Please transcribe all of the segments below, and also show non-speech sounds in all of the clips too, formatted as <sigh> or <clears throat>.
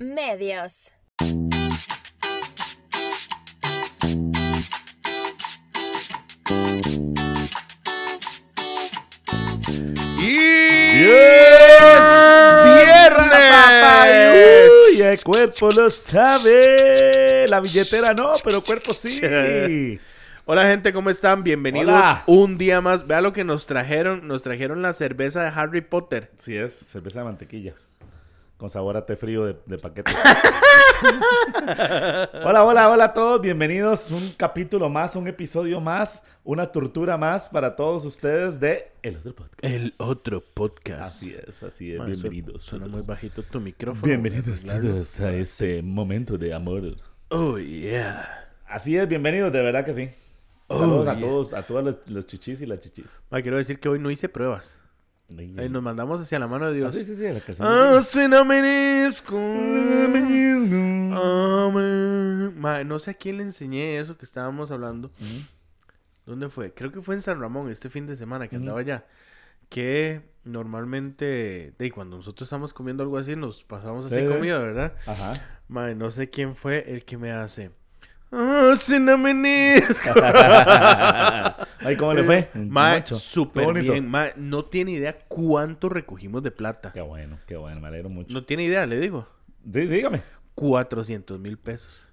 Medios. ¡Y viernes! Uy, el cuerpo lo sabe. La billetera no, pero el cuerpo sí. <laughs> Hola gente, ¿cómo están? Bienvenidos Hola. un día más. Vea lo que nos trajeron. Nos trajeron la cerveza de Harry Potter. Sí, es cerveza de mantequilla. Con sabor a té frío de, de paquete. <laughs> hola, hola, hola a todos. Bienvenidos. Un capítulo más, un episodio más, una tortura más para todos ustedes de El Otro Podcast. El otro podcast. Así es, así es. Bienvenidos. Suena, muy bajito tu micrófono. Bienvenidos todos a este momento de amor. Oh, yeah. Así es, bienvenidos, de verdad que sí. Oh, Saludos a todos, a todos los, los chichis y las chichis. Quiero decir que hoy no hice pruebas. Ahí nos mandamos hacia la mano de Ah, Dios. sí, sí, sí, la canción. Ah, sin amenizco. Amén. No sé a quién le enseñé eso que estábamos hablando. ¿Dónde fue? Creo que fue en San Ramón este fin de semana que andaba allá. Que normalmente, de cuando nosotros estamos comiendo algo así, nos pasamos así Sí, sí. comida, ¿verdad? Ajá. Ma, no sé quién fue el que me hace. Ah, sin amenizco. <laughs> Ay, ¿cómo le fue? Ma, Mucho. Qué súper bonito. bien. Ma, no tiene idea cuánto recogimos de plata. Qué bueno, qué bueno, me alegro mucho. No tiene idea, le digo. Dí- dígame. 400 mil pesos.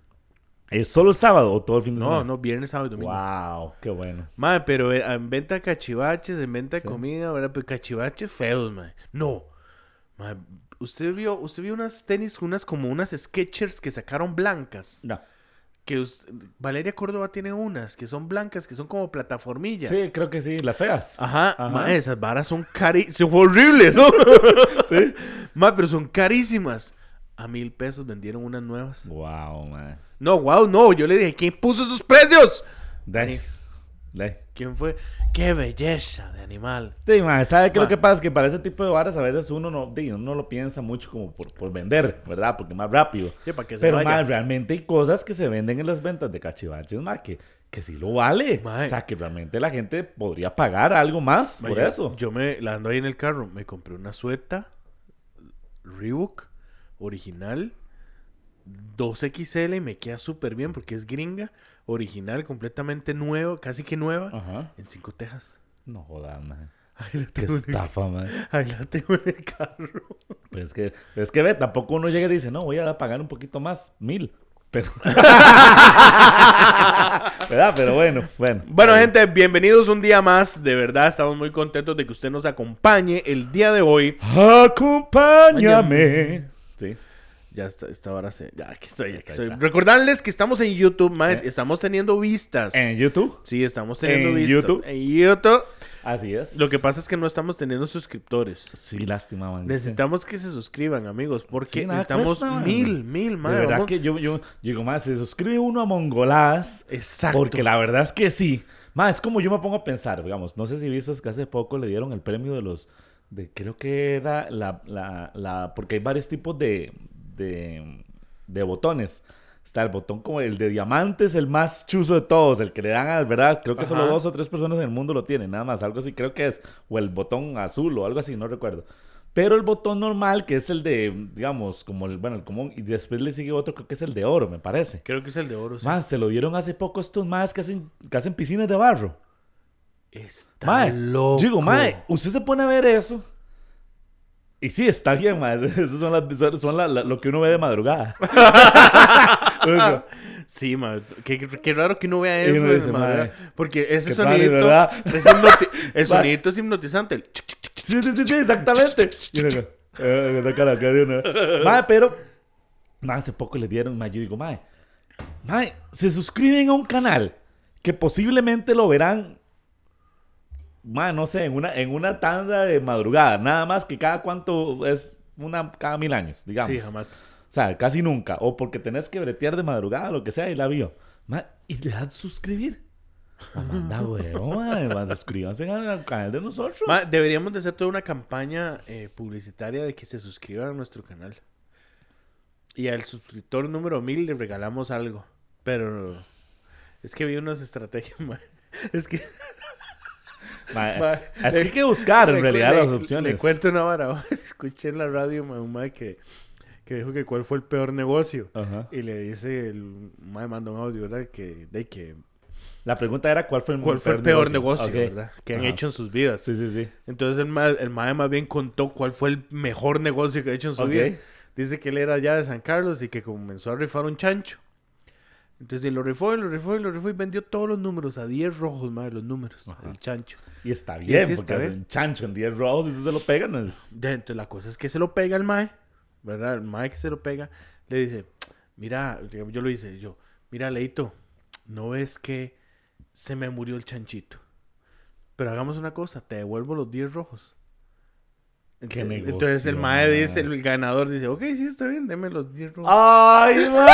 ¿Es solo el sábado o todo el fin de No, semana? no, viernes, sábado y domingo. Wow, qué bueno. Madre, pero eh, en venta de cachivaches, en venta de Sí. comida, ¿verdad? Pero cachivaches feos, madre. No. Madre, usted vio, usted vio unas tenis, unas como unas Skechers que sacaron blancas. No. Que Valeria Córdoba tiene unas que son blancas, que son como plataformilla. Sí, creo que sí, las feas. Ajá, Ajá. esas varas son carísimas. Fue horrible, ¿no? <laughs> Sí. Madre, pero son carísimas. A mil pesos vendieron unas nuevas. Wow, man. No, wow, no. Yo le dije, ¿quién puso esos precios? Dale. ¿Quién fue? ¡Qué belleza de animal! Sí, man, ¿sabe qué lo que pasa? Es que para ese tipo de varas a veces uno no, uno no lo piensa mucho como por, por vender, ¿verdad? Porque más rápido. Sí, para que se Pero, vaya. realmente hay cosas que se venden en las ventas de cachivaches, más que, que sí lo vale. O sea, que realmente la gente podría pagar algo más por eso. Yo me la ando ahí en el carro, me compré una sueta Reebok original 2XL y me queda súper bien porque es gringa, original, completamente nuevo, casi que nueva, Ajá. en cinco tejas. No jodas, man. Ahí la Qué estafa, man. ahí la tengo en el carro. Pero es que, es que ve, tampoco uno llega y dice, no, voy a pagar un poquito más, mil. Pero... <laughs> ¿Verdad? Pero bueno, bueno. Bueno, gente, bienvenidos un día más. De verdad, estamos muy contentos de que usted nos acompañe el día de hoy. Acompáñame. Sí. Ya está, esta hora se. Ya, aquí estoy, aquí estoy. Recordarles que estamos en YouTube, mae, Eh. Estamos teniendo vistas. En YouTube. Sí, estamos teniendo ¿En vistas. YouTube? En YouTube. Así es. Lo que pasa es que no estamos teniendo suscriptores. Sí, lástima, man. Necesitamos que se suscriban, amigos, porque Sí, necesitamos cuesta, man. mil, mil, De madre. verdad vamos- que yo, yo, yo digo, más, se suscribe uno a Mongolás. Exacto. Porque la verdad es que sí. Más, es como yo me pongo a pensar, digamos, no sé si viste que hace poco le dieron el premio de los, de creo que era la, la, la, porque hay varios tipos de, de, de botones. Está el botón como el de diamantes, el más chuzo de todos, el que le dan a, ¿verdad? Creo que solo Ajá. dos o tres personas en el mundo lo tienen, nada más, algo así creo que es, o el botón azul o algo así, no recuerdo. Pero el botón normal, que es el de, digamos, como el, bueno, el común, y después le sigue otro, creo que es el de oro, me parece. Creo que es el de oro. sí. Más, se lo dieron hace poco estos más que hacen, que hacen piscinas de barro. Está Mae, loco. digo, mae, usted se pone a ver eso. Y sí, está bien, mae. <laughs> Esas son, las, son, son la- la- lo que uno ve de madrugada. <laughs> Sí, mae. Qué, qué raro que uno vea eso. uno dice, Porque ese ¿verdad? es el <laughs> Mae. sonidito es hipnotizante. el sí, sí, sí, sí, exactamente. Y uno eh, cara uno. Mae, pero mae, hace poco le dieron, mae, yo digo, mae, mae, se suscriben a un canal que posiblemente lo verán, mae, no sé, en una, en una tanda de madrugada, nada más que cada cuánto es una cada mil años, digamos. Sí, jamás. O sea, casi nunca. O porque tenés que bretear de madrugada, lo que sea, y la vio. Ma, y le das suscribir. Ma, Manda, weón, <laughs> suscríbanse al al canal de nosotros. Ma, deberíamos de hacer toda una campaña eh, publicitaria de que se suscriban a nuestro canal. Y al suscriptor número 1000 le regalamos algo. Pero es que vi unas estrategias, ma. <laughs> Es que Ma, que le- hay que buscar en le- realidad le- las opciones. Le cuento una vara. <laughs> Escuché en la radio ma, un ma que, que dijo que cuál fue el peor negocio. Ajá. Y le dice, el mae manda un audio, ¿verdad? Que, de que, La pregunta era cuál fue el, ¿cuál fue el peor negocio, verdad? Que han hecho en sus vidas. Sí, sí, sí. Entonces el mae, el mae más bien contó cuál fue el mejor negocio que ha hecho en su Ok. vida. Dice que él era ya de San Carlos y que comenzó a rifar un chancho. Entonces lo rifó, y lo rifó, y lo rifó y vendió todos los números a 10 rojos, madre, los números, Ajá. el chancho. Y está bien, sí porque bien. chancho en 10 rojos y se lo pegan. es- Entonces la cosa es que se lo pega el mae, ¿verdad? El mae que se lo pega, le dice, mira, yo lo hice, yo, mira, Leito, ¿no ves que se me murió el chanchito? Pero hagamos una cosa, te devuelvo los 10 rojos. Qué Entonces, negocio, entonces el mae mae. dice, el ganador dice, ok, sí, está bien, deme los 10 rojos. ¡Ay, man!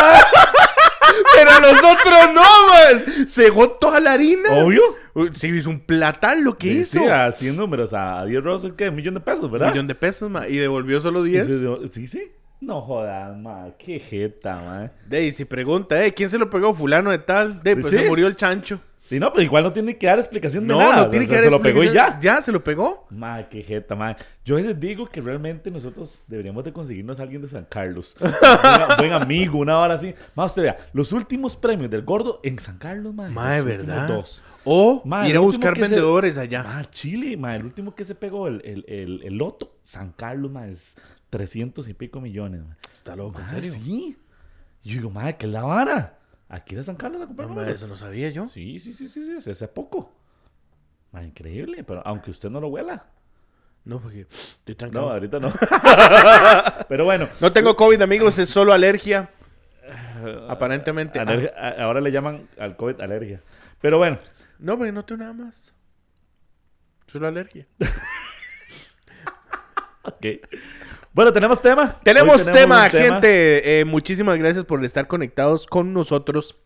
Pero nosotros no, más. Dejó toda la harina. Obvio. Sí, hizo un platal lo que Sí, hizo. sí, a 100 números, a 10 rojos, ¿qué? Un millón de pesos, Un ¿verdad? millón de pesos, ma. Y devolvió solo Y 10. se- Sí, sí. No jodas, ma. Qué jeta, ma. De si pregunta, eh, ¿quién se lo pegó? Fulano de tal. De, pues Sí. se murió el chancho. Y no, pero igual no tiene que dar explicación de No, nada. no o sea, tiene se- que Se dar lo pegó y ya. Ya, se lo pegó. Ma, qué jeta, ma. Yo a veces digo que realmente nosotros deberíamos de conseguirnos a alguien de San Carlos. <laughs> buen, buen amigo, una hora así. Ma, usted vea, los últimos premios del gordo en San Carlos, ma. Ma, de los últimos verdad. Dos. O Ma, ir a buscar se- vendedores allá. Ma, Chile, ma. El último que se pegó el, el, el, el loto, San Carlos, ma, es 300 y pico millones, ma. Está loco, en serio. Sí. Yo digo, ma, ¿qué es la vara? Aquí era San Carlos a comprar No, números. eso no sabía yo. Sí, sí, sí, sí, sí, hace- hace poco. Ma, increíble, pero aunque usted no lo huela. No, porque estoy No, trancado. ahorita no. <laughs> pero bueno, No tengo COVID, amigos, es solo alergia. Aparentemente. alergia- a- ahora le llaman al COVID alergia. Pero bueno, Ah, no, pero no tengo nada más. Solo alergia. <laughs> ok. Bueno, tenemos tema. Tenemos, tema, gente. Eh, muchísimas gracias por estar conectados con nosotros.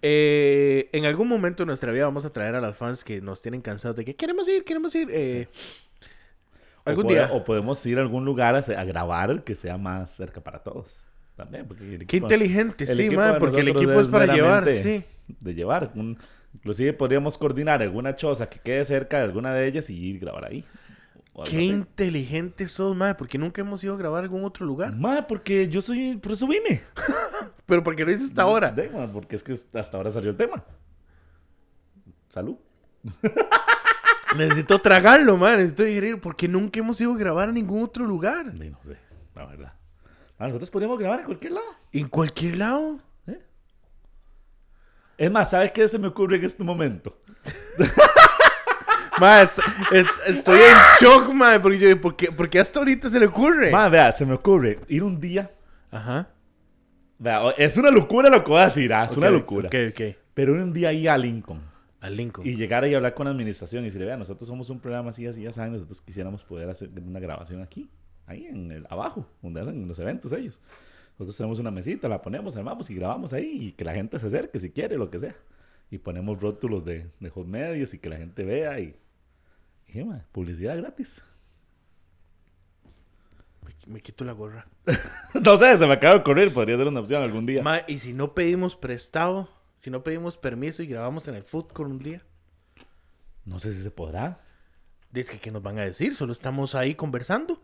Eh, en algún momento de nuestra vida vamos a traer a las fans que nos tienen cansados de que queremos ir, queremos ir. eh, algún o día. O podemos ir a algún lugar a, a grabar que sea más cerca para todos. También, porque Qué inteligente, el sí, de porque el equipo es para llevar, sí. De llevar. Un- inclusive podríamos coordinar alguna choza que quede cerca de alguna de ellas y ir a grabar ahí. Qué así. inteligente sos, madre, porque nunca hemos ido a grabar en algún otro lugar. Ma, porque yo soy. Por eso vine. <laughs> Pero porque lo hice hasta ahora. Porque es que hasta ahora salió el tema. Salud. <laughs> Necesito tragarlo, madre, necesito digerir, porque nunca hemos ido a grabar en ningún otro lugar. Y no sé, la verdad. Ma, nosotros podríamos grabar en cualquier lado. En cualquier lado. Es más, ¿sabes qué se me ocurre en este momento? <laughs> Madre, es- es- estoy en shock, madre, porque, yo, ¿por, qué, por qué hasta ahorita se le ocurre? Ma, vea, se me ocurre ir un día. Ajá. Vea, es una locura lo que voy a decir, ah, es una locura. Ok, ok. Pero ir un día ahí a Lincoln. Al Lincoln. Y llegar ahí a hablar con la administración y decirle, vea, nosotros somos un programa así, así, ya saben, nosotros quisiéramos poder hacer una grabación aquí, ahí en el abajo, donde hacen los eventos ellos. Nosotros tenemos una mesita, la ponemos, armamos y grabamos ahí y que la gente se acerque si quiere, lo que sea. Y ponemos rótulos de, de hot medios y que la gente vea y... publicidad gratis. Me, me quito la gorra. <laughs> no sé, se me acaba de ocurrir, podría ser una opción algún día. Ma, y si no pedimos prestado, si no pedimos permiso y grabamos en el food con un día, No sé si se podrá. dice que ¿qué nos van a decir? Solo estamos ahí conversando.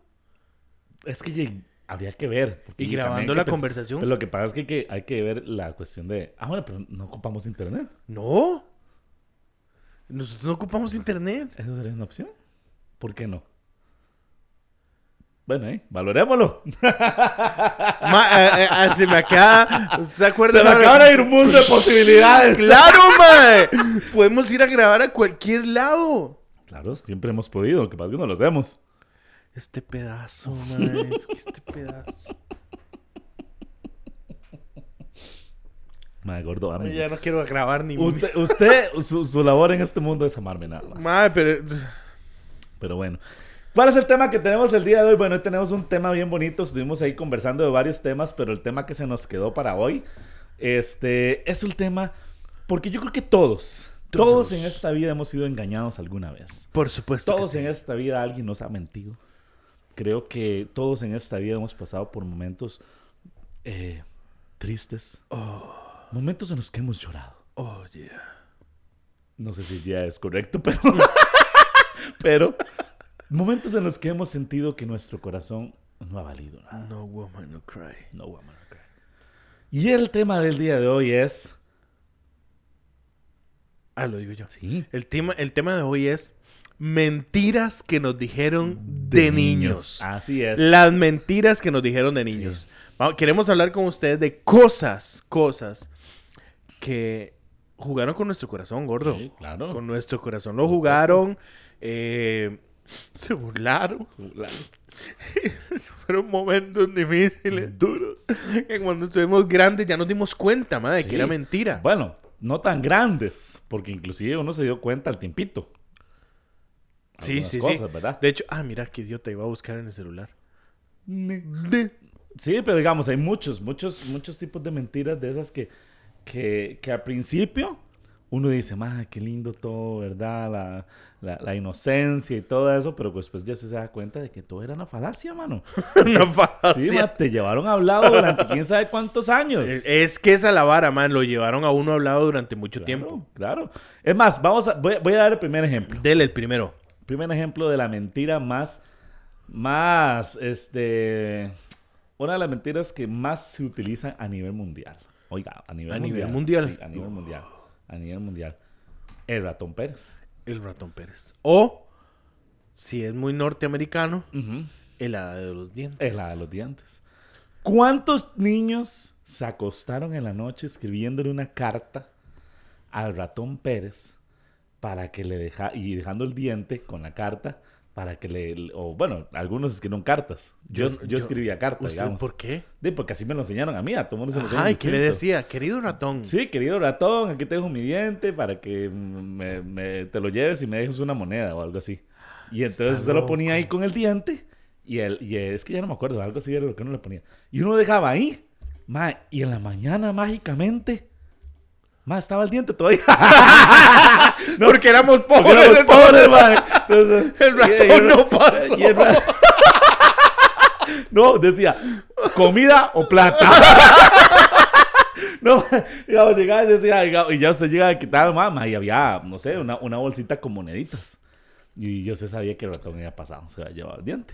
Es que habría que ver. Y grabando la conversación. pero lo que pasa es que hay que ver la cuestión de... Ah, bueno, pero no ocupamos internet. No. Nosotros no ocupamos internet. ¿Esa sería una opción? ¿Por qué no? Bueno, eh, valorémoslo. <laughs> Ma, eh, eh, se me acaba. ¿Se acuerdan? Se me acaba de ir un mundo de posibilidades. ¡Claro, <laughs> mae! Podemos ir a grabar a cualquier lado. Claro, siempre hemos podido, lo que pasa es que no lo hacemos. Este pedazo, mae. Es que este pedazo. Madre gordo, ame. Ya no quiero grabar ni Usted, usted su, su labor en este mundo es amarme nada más. Mae, pero. Pero bueno. ¿Cuál es el tema que tenemos el día de hoy? Bueno, hoy tenemos un tema bien bonito. Estuvimos ahí conversando de varios temas, pero el tema que se nos quedó para hoy este, es el tema. Porque yo creo que todos, todos, Todos. en esta vida hemos sido engañados alguna vez. Por supuesto. Todos que en sí. esta vida alguien nos ha mentido. Creo que todos en esta vida hemos pasado por momentos eh, tristes. Momentos en los que hemos llorado. Oh, yeah. No sé si ya es correcto, <laughs> pero. pero. Momentos en los que hemos sentido que nuestro corazón no ha valido nada. No woman, no cry. No woman, no cry. Y el tema del día de hoy es... Ah, lo digo yo. Sí. El tema, el tema de hoy es mentiras que nos dijeron de, niños. Así es. Las mentiras que nos dijeron de niños. Vamos, queremos hablar con ustedes de cosas, cosas que jugaron con nuestro corazón, gordo. Sí, claro. Con nuestro corazón lo jugaron. eh, <laughs> se burlaron. <laughs> Fueron momentos difíciles, <laughs> duros. Que cuando estuvimos grandes ya nos dimos cuenta, madre, Sí. que era mentira. Bueno, no tan grandes, porque inclusive uno se dio cuenta al tiempito. Sí, sí, cosas, sí. ¿verdad? De hecho, ah, mira qué idiota, iba a buscar en el celular. Sí, pero digamos, hay muchos, muchos, muchos tipos de mentiras de esas que, que, que al principio uno dice, ma, qué lindo todo, ¿verdad? La, la, la inocencia y todo eso, pero pues después ya se da cuenta de que todo era una falacia, mano. <laughs> Una Sí, falacia. ma, te llevaron hablado durante quién sabe cuántos años. Es, es que esa la vara, man, lo llevaron a uno hablado durante mucho Claro, tiempo. Claro. Es más, vamos a, voy, voy a dar el primer ejemplo. Dele el primero. Primer ejemplo de la mentira más, más, este, una de las mentiras que más se utilizan a nivel mundial. Oiga, a nivel ¿A mundial. nivel mundial? Sí, a nivel mundial. A nivel mundial. El ratón Pérez. El ratón Pérez. O, si es muy norteamericano, el hada de los dientes. Es la de los dientes. ¿Cuántos niños se acostaron en la noche escribiéndole una carta al ratón Pérez para que le deja y dejando el diente con la carta para que le o bueno, algunos escribieron cartas. Yo, Yo- yo, escribía cartas, ¿Usted digamos. por qué? Sí, porque así me lo enseñaron a mí, a todo mundo se lo enseñan Ay, ¿qué le decía? Querido ratón. Sí, querido ratón, aquí tengo mi diente para que me- me- te lo lleves y me dejes una moneda o algo así. Y entonces Está se lo ponía ahí con el diente y, el, y es que ya no me acuerdo, algo así era lo que uno le ponía. Y uno lo dejaba ahí, ma, y en la mañana mágicamente, ma, estaba el diente todavía. <laughs> Porque éramos Porque pobres. éramos pobres, ma. El ratón no pasó. y el <laughs> No, decía, comida o plata. <laughs> No, digamos, llegaba y decía, digamos, y ya usted llega a quitar mamá y había, no sé, una, una bolsita con moneditas. Y yo se sabía que el ratón había pasado, se había llevado el diente.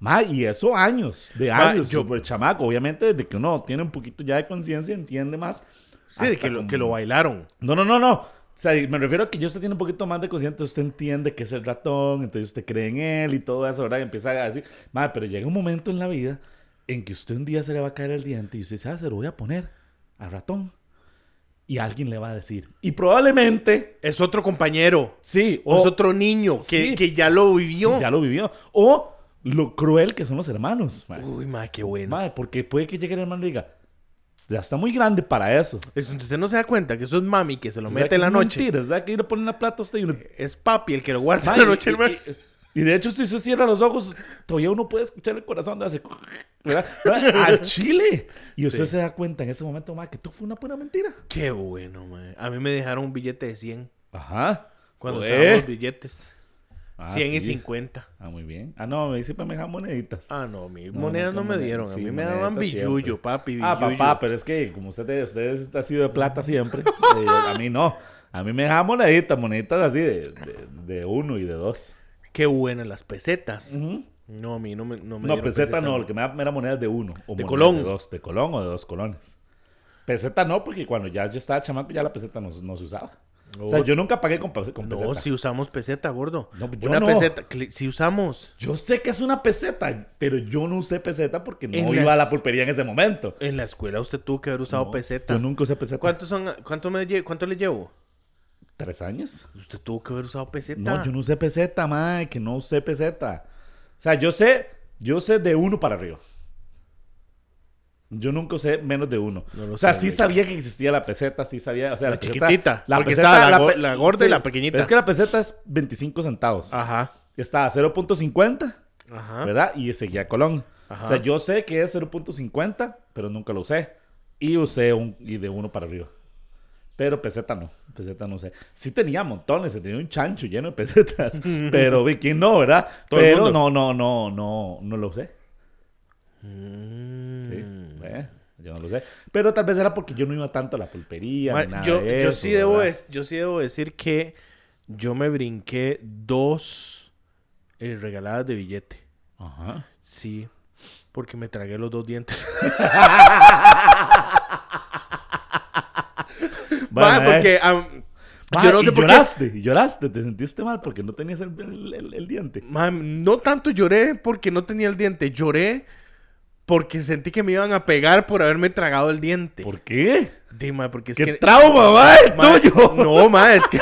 Ma, y eso años, de años, yo- yo, el chamaco, obviamente, desde que uno tiene un poquito ya de conciencia, entiende más. Sí, de que lo, como- que lo bailaron. no, no, no, no. O sea, me refiero a que usted tiene un poquito más de conciencia, usted entiende que es el ratón, entonces usted cree en él y todo eso, ¿verdad? Y empieza a decir, madre, pero llega un momento en la vida en que usted un día se le va a caer el diente y usted sabe, se lo voy a poner al ratón. Y alguien le va a decir. Y probablemente, Es otro compañero. sí, O o es otro niño que, Sí. que ya lo vivió. ya lo vivió. O lo cruel que son los hermanos. Madre, Uy, ma, qué bueno. Madre, porque puede que llegue el hermano y diga, ya está muy grande para eso. Es- usted no se da cuenta que eso es mami que se lo mete en la es noche. Mentira, sea, que ir a poner la plata a usted y uno Es papi el que lo guarda en la noche. y, hermano. y- y de hecho, si se cierra los ojos, todavía uno puede escuchar el corazón de hace. Al <laughs> chile. Y usted Sí. se da cuenta en ese momento, ma, que todo fue una pura mentira. Qué bueno, ma. A mí me dejaron un billete de 100 Ajá. cuando Joder. usábamos billetes. Ah, 100 y sí. 50. Ah, muy bien. Ah, no, me siempre me dejan moneditas. Ah, no, mi No, monedas no me moned- dieron. A sí, mí me daban billuyo, siempre. papi. Ah, papá, pero es que como usted, usted ha sido de plata siempre, <laughs> eh, a mí no. A mí me dejaban moneditas, moneditas así de, de, de uno y de dos. Qué buenas las pesetas. No, a mí no me, no me No, peseta no, lo que me da era monedas de uno. O De colón. De dos, de colón o de dos colones. Peseta no, porque cuando ya yo estaba chamaco ya la peseta no, no se usaba. O sea, yo nunca pagué con, con peseta. No, si usamos peseta, gordo. No, yo Una no. peseta, si usamos. Yo sé que es una peseta, pero yo no usé peseta porque no En iba a la pulpería en ese momento. En la escuela usted tuvo que haber usado peseta. Yo nunca usé peseta. ¿Cuántos son? ¿Cuánto, me lle- ¿Cuánto le llevo? ¿Tres años? Usted tuvo que haber usado peseta. No, yo no usé peseta, mae, que no usé peseta. O sea, yo sé, yo sé de uno para arriba. Yo nunca usé menos de uno. No o sea, sé, sí sabía que existía la peseta, sí sabía. O sea, La la, peseta- chiquitita, La peseta, la go- pe- la gorda y la pequeñita. pero Es que la peseta es 25 centavos. Ajá. Está a 0.50, Ajá. ¿verdad? Y seguía Colón. Ajá. O sea, yo sé que es 0.50, pero nunca lo usé. Y usé un y de uno para arriba. Pero peseta no, peseta no sé. Sí tenía montones, tenía un chancho lleno de pesetas. <laughs> <laughs> pero vi que no, ¿verdad? Todo el pero mundo. no, no, no, no, no lo usé. Mm. Sí, eh, yo no lo sé. Pero tal vez era porque yo no iba tanto a la pulpería. Ma, ni nada yo, de yo sí debo des- yo sí debo decir que yo me brinqué dos eh, regaladas de billete. Ajá. Sí. Porque me tragué los dos dientes. <laughs> <laughs> Bueno, porque eh. Ma, yo no y sé por qué. lloraste, y lloraste, te sentiste mal porque no tenías el, el- el- el diente. Mae, no tanto lloré porque no tenía el diente. Lloré porque sentí que me iban a pegar por haberme tragado el diente. ¿Por qué? Mae, porque es ¡Qué que. trauma, ma, el tuyo! No, mae, es que.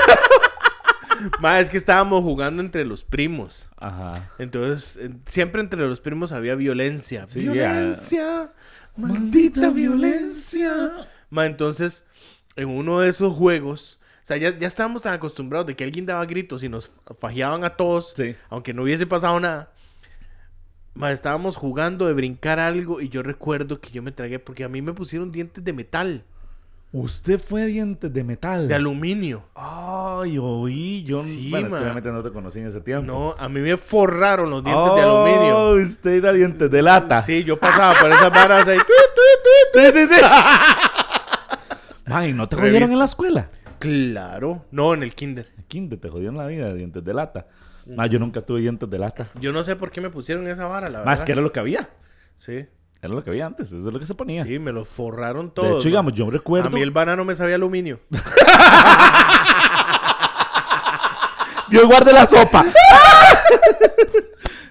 <laughs> mae, es que estábamos jugando entre los primos. Ajá. Entonces, siempre entre los primos había violencia. Sí, violencia, maldita violencia. Ma, entonces, en uno de esos juegos, o sea, ya, ya estábamos tan acostumbrados de que alguien daba gritos y nos fajeaban a todos, Sí. aunque no hubiese pasado nada. Estábamos jugando de brincar algo y yo recuerdo que yo me tragué porque a mí me pusieron dientes de metal, Usted fue dientes de metal. de aluminio. Ay, oí. Yo, Sí, bueno, es que obviamente no te conocí en ese tiempo. No, a mí me forraron los dientes de Oh, aluminio. usted era dientes de lata. Sí, yo pasaba por esas varas ahí. sí, sí. sí. Ay, ¿no te jodieron en la escuela? Claro. No, en el kinder. En kinder te jodieron la vida, dientes de lata. Ma, yo nunca tuve dientes de lata. Yo no sé por qué me pusieron esa vara, la verdad. Más que era lo que había. Sí. Era lo que había antes, eso es lo que se ponía. Sí, me los forraron todo. de hecho, digamos, yo recuerdo. A mí el banano me sabía aluminio. <laughs> Dios guarde la sopa. <laughs>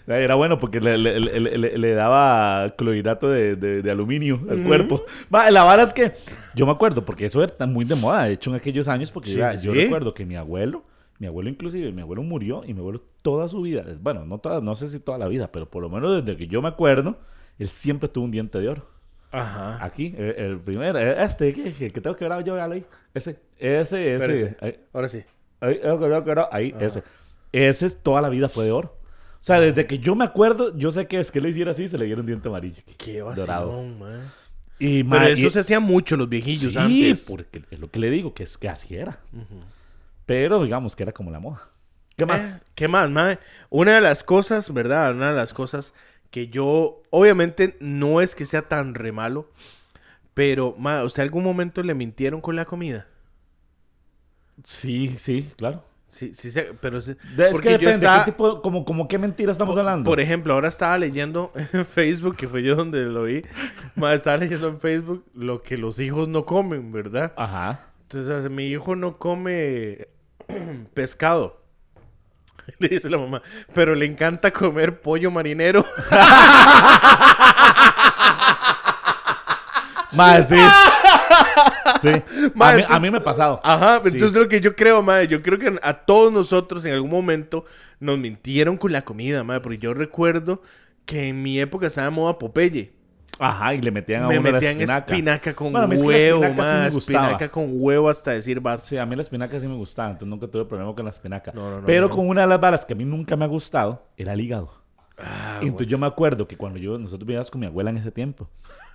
Era bueno porque le, le- le- le- le daba clorhidrato de, de- de aluminio al cuerpo. Va, la vara es que yo me acuerdo, porque eso era muy de moda, de hecho, en aquellos años, porque Sí, ya- sí, yo recuerdo que mi abuelo, mi abuelo inclusive, mi abuelo murió y mi abuelo toda su vida, bueno, no, toda, no sé si toda la vida, pero por lo menos desde que yo me acuerdo, él siempre tuvo un diente de oro. Ajá. Aquí, el, el primero, este, que, que, que tengo quebrado yo, vi. Ese, ese, ese. Ahí. Ahora sí. Ahí, eh, ahí, ese. Ese es toda la vida fue de oro. O sea, desde que yo me acuerdo, yo sé que es que le hiciera así, se le diera un diente amarillo. Qué Dorado. vacilón, man. Y, Pero ma, eso y- se hacía mucho los viejillos sí, antes. porque es lo que le digo, que es que así era. Pero digamos que era como la moda. ¿Qué más? Eh, ¿Qué más, mae? Una de las cosas, ¿verdad? Una de las cosas que yo, obviamente, no es que sea tan re malo, pero, mae, ¿usted algún momento le mintieron con la comida? Sí, sí, claro. Sí, sí, pero sí- De- es porque que depende, estaba- ¿qué tipo, como, como qué mentira estamos hablando? Por ejemplo, ahora estaba leyendo <laughs> en Facebook, que fue yo donde lo vi, mae, estaba leyendo en Facebook lo que los hijos no comen, ¿verdad? Ajá. Entonces, mi hijo no come <clears throat> pescado. <laughs> Le dice la mamá, pero le encanta comer pollo marinero. <laughs> Más, sí. <laughs> sí. Ma, a, mí, tú- a mí me ha pasado. Ajá, Sí. entonces lo que yo creo, madre, yo creo que a todos nosotros en algún momento nos mintieron con la comida, madre, porque yo recuerdo que en mi época estaba de moda Popeye. Ajá, y le metían a Me uno metían la espinaca. espinaca con Bueno, es que huevo, espinaca sí espinaca con huevo hasta decir basta. Sí, a mí la espinaca sí me gustaba, entonces nunca tuve problema con la espinaca. No, no, no, Pero no. con una de las balas que a mí nunca me ha gustado era el hígado. Ah, Y entonces yo me acuerdo que cuando yo, nosotros vivíamos con mi abuela en ese tiempo.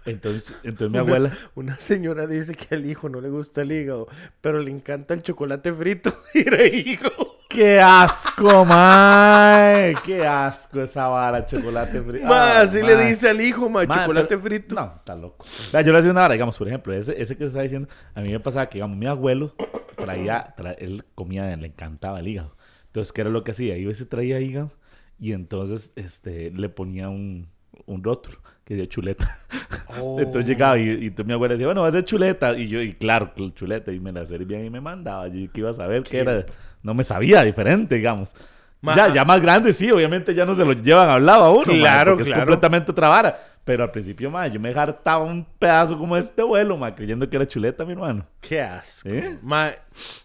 Entonces, entonces mi abuela... Una señora dice que al hijo no le gusta el hígado, pero le encanta el chocolate frito. <laughs> Mira, hijo. ¡Qué asco, mae! ¡Qué asco esa vara, chocolate frito! Ah, así le mae. dice al hijo, ma, Ma, chocolate pero- frito. No, está loco. Vea, yo le hacía una vara, digamos, por ejemplo, ese, ese que está diciendo, a mí me pasaba que, digamos, mi abuelo traía, tra- él comía, le encantaba el hígado. Entonces, ¿qué era lo que hacía? Iba y se traía hígado y entonces este, le ponía un, un rótulo que decía chuleta. <laughs> Oh. Entonces llegaba y, y entonces mi abuela decía, bueno, va a ser chuleta. Y yo, y claro, chuleta, y me la servían y me mandaba. Yo que iba a saber que era, no me sabía diferente, digamos. Ma- ya, ya más grande, sí, obviamente ya no se lo llevan hablado a uno. ma, Claro, porque claro. es completamente otra vara. Pero al principio, ma, yo me hartaba un pedazo como este vuelo, ma, creyendo que era chuleta, mi hermano. Qué asco. ¿Eh? Ma,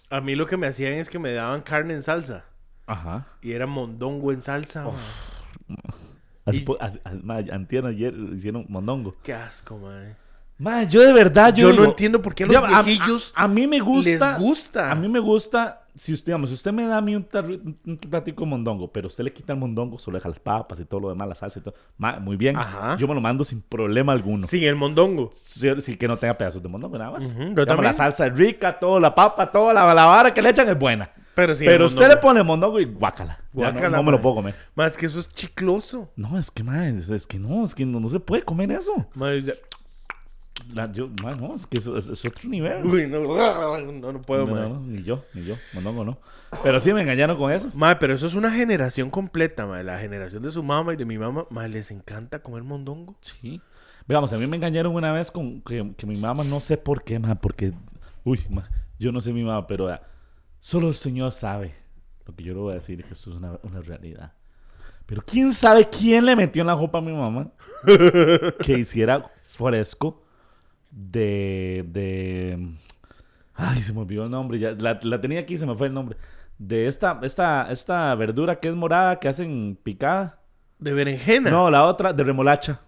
a mí lo que me hacían es que me daban carne en salsa. Ajá. Y era mondongo en salsa. ma. Así, Y- así- así- ma, antier, ayer hicieron mondongo. Qué asco, ma. Ma, yo de verdad, yo, Yo no entiendo por qué los Digamos, a- viejillos a, a mí me gusta. les gusta. A mí me gusta. Si usted, digamos, si usted me da a mí un, platico de mondongo, pero usted le quita el mondongo, solo deja las papas y todo lo demás, la salsa y todo. ma, muy bien. Ajá. Yo me lo mando sin problema alguno. Sin el mondongo. Sí, sí, que no tenga pedazos de mondongo, nada más. Digamos, también. la salsa es rica, todo, la papa, toda la, la vara que le echan es buena. Pero sin pero usted le pone mondongo y guácala. No- Guácala, no, me lo puedo comer. Más que eso es chicloso. No, es que, ma, es, que no, es que no, no se puede comer eso. Ma, ya- La- yo, no, es que eso es, es otro nivel. Uy, no, <laughs> no, no puedo, no, no, ni yo, ni yo, mondongo no. Pero sí me engañaron con eso. Mae, pero eso es una generación completa, mae. La generación de su mamá y de mi mamá, mae, les encanta comer mondongo. Sí. Veamos, a mí me engañaron una vez con que, que mi mamá, no sé por qué, ma, porque, uy, ma, yo no sé mi mamá, pero vea, solo el Señor sabe lo que yo le voy a decir, que eso es una, una realidad. Pero quién sabe quién le metió en la ropa a mi mamá <laughs> que hiciera fresco de, de, ay, se me olvidó el nombre, ya, la, la tenía aquí, se me fue el nombre, de esta, esta, esta verdura que es morada, que hacen picada. De berenjena. No, la otra, de remolacha.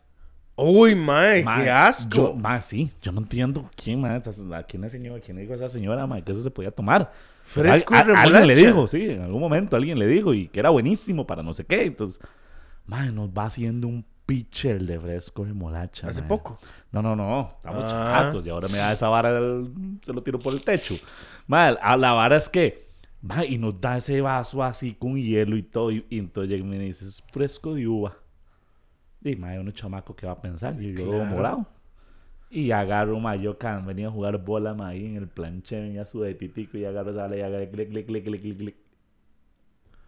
Uy, mae, qué asco. Yo, mae, sí, yo no entiendo quién, mae, a quién enseñó, quién le dijo a esa señora, mae, que eso se podía tomar. Fresco y Al- a- Alguien le remolacha. dijo, sí, en algún momento alguien le dijo y que era buenísimo para no sé qué. Entonces, mae, nos va haciendo un pitcher de fresco de molacha. Hace poco. No, no, no, estamos Ah. chamacos y ahora me da esa vara, del- se lo tiro por el techo. Mae, a la vara es que, y nos da ese vaso así con hielo y todo, y, y entonces llega y me dice, es fresco de uva. Y mae, uno chamaco que va a pensar, y yo Claro. morado. Y agarro, mae, yo can, venía a jugar bola, mae, ahí en el planche, venía sudetitico y agarro, sale y agarro, clic, clic, clic, clic, clic, clic.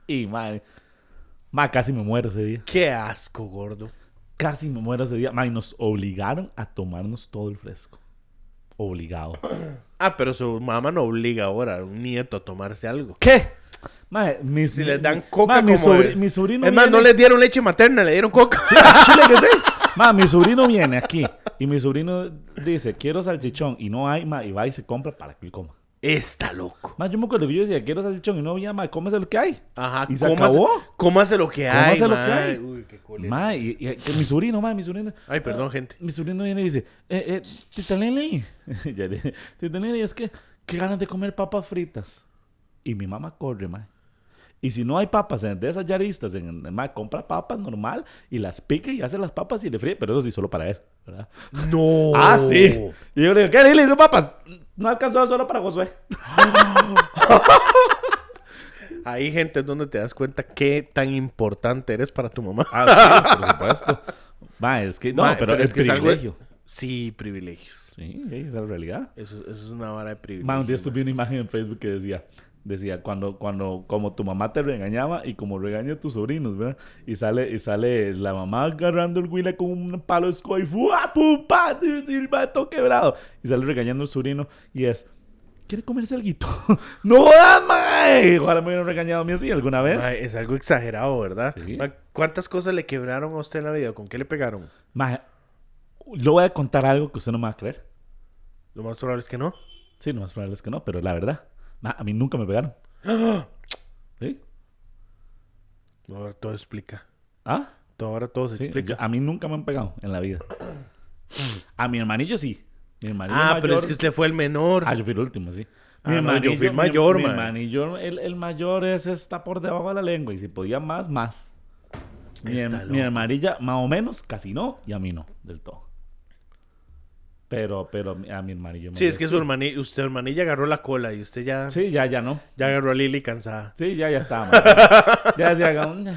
Y mae, mae, casi me muero ese día. Qué asco, gordo. Casi me muero ese día. Mae, nos obligaron a tomarnos todo el fresco. Obligado. Ah, pero su mamá no obliga ahora a un nieto a tomarse algo. ¿Qué? Mae, mis, Si les dan coca Mae, mi, como mi sobrino Es más, no les dieron leche materna, le dieron coca. Sí, chile que sí. Ma, mi sobrino viene aquí y mi sobrino dice, quiero salchichón y no hay, ma, y va y se compra para que él coma. Está loco. Ma, yo me acuerdo que yo decía, quiero salchichón y no había, ma, cómese lo que hay. Ajá, ¿Y se cómase- acabó? Cómase lo que hay, Cómase lo que hay. Uy, qué culero. Ma, y, y- que mi sobrino, ma, mi sobrino. Ay, perdón, gente. Mi sobrino viene y dice, eh, eh, tita <laughs> ya le- tita es que, qué ganas de comer papas fritas. Y mi mamá corre, ma. Y si no hay papas en- de esas yaristas, en, en- ma, compra papas normal y las pica y hace las papas y le fríe, pero eso sí solo para él, ¿verdad? No. <laughs> Ah, sí. Y yo le digo, ¿qué Lili? ¿Son papas? No alcanzó solo para Josué. <laughs> Ahí, gente, es donde te das cuenta qué tan importante eres para tu mamá. Ah, sí, por supuesto. Ma, es que, no, Ma, pero, es que es algo- privilegio. Sí, privilegios. Sí, esa es la realidad. Eso, eso es una vara de privilegio. Ma, un día estuve una imagen en Facebook que decía, decía, cuando, cuando, como tu mamá te regañaba y como regaña a tus sobrinos, ¿verdad? Y sale, y sale la mamá agarrando el huile con un palo de y ¡fua! ¡pum! ¡pa! Y el todo quebrado. Y sale regañando al sobrino y es, ¿quiere comerse algo? <laughs> ¡No mae! Ojalá me hubieran regañado a mí así alguna vez. Mae, es algo exagerado, ¿verdad? Sí. Mae, ¿Cuántas cosas le quebraron a usted en la vida? ¿Con qué le pegaron? Mae, le voy a contar algo que usted no me va a creer. Lo más probable es que no. Sí, no más probable es que no, pero la verdad, a mí nunca me pegaron. <gasps> ¿Sí? Ahora todo explica. ¿Ah? Ahora todo se Sí, explica. yo- a mí nunca me han pegado en la vida. <clears throat> A mi hermanillo sí. Mi hermanillo ah, pero es que usted fue el menor. Ah, yo fui el último, sí. Ah, no, yo fui el mayor, mi, mi man. hermanillo, el, el mayor es, está por debajo de la lengua y si podía más, más. Mi, mi hermanilla, más o menos, casi no, y a mí no, del todo. Pero, pero a mi hermanillo. sí, es que su hermanilla, usted hermanilla agarró la cola y usted ya, Sí, ya, ya no. ya agarró a Lili cansada. Sí, ya, ya estaba. ya decía, "Mm,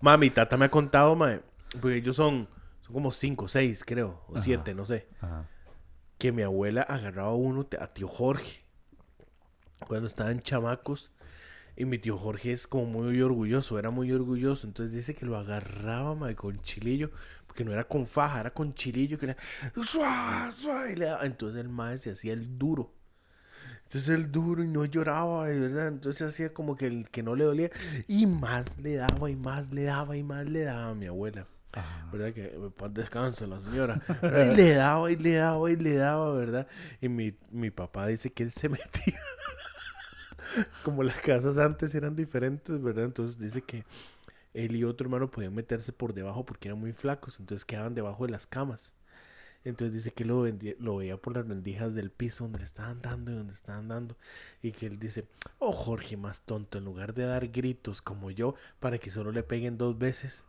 Mami, tata me ha contado, mae, porque ellos son, son como cinco, seis, creo, o Ajá. siete, no sé, Ajá. que mi abuela agarraba uno, a tío Jorge, cuando estaban chamacos, y mi tío Jorge es como muy orgulloso, era muy orgulloso, entonces dice que lo agarraba, mae, con chilillo, porque no era con faja, era con chilillo, que suá, suá, y le daba- entonces el mae se hacía el duro. Entonces el duro y no lloraba, de verdad. Entonces hacía como que el que no le dolía. Y más le daba, y más le daba, y más le daba a mi abuela. Ajá. ¿Verdad? Que eh, paz descanse la señora. Y le daba, y le daba, y le daba, ¿verdad? Y mi, mi papá dice que él se <laughs> metía. como las casas antes eran diferentes, ¿verdad? Entonces dice que él y otro hermano podían meterse por debajo porque eran muy flacos. Entonces quedaban debajo de las camas. Entonces dice que lo, lo veía por las rendijas del piso donde le estaban dando y donde estaban dando. Y que él dice, oh Jorge, más tonto, en lugar de dar gritos como yo para que solo le peguen dos veces.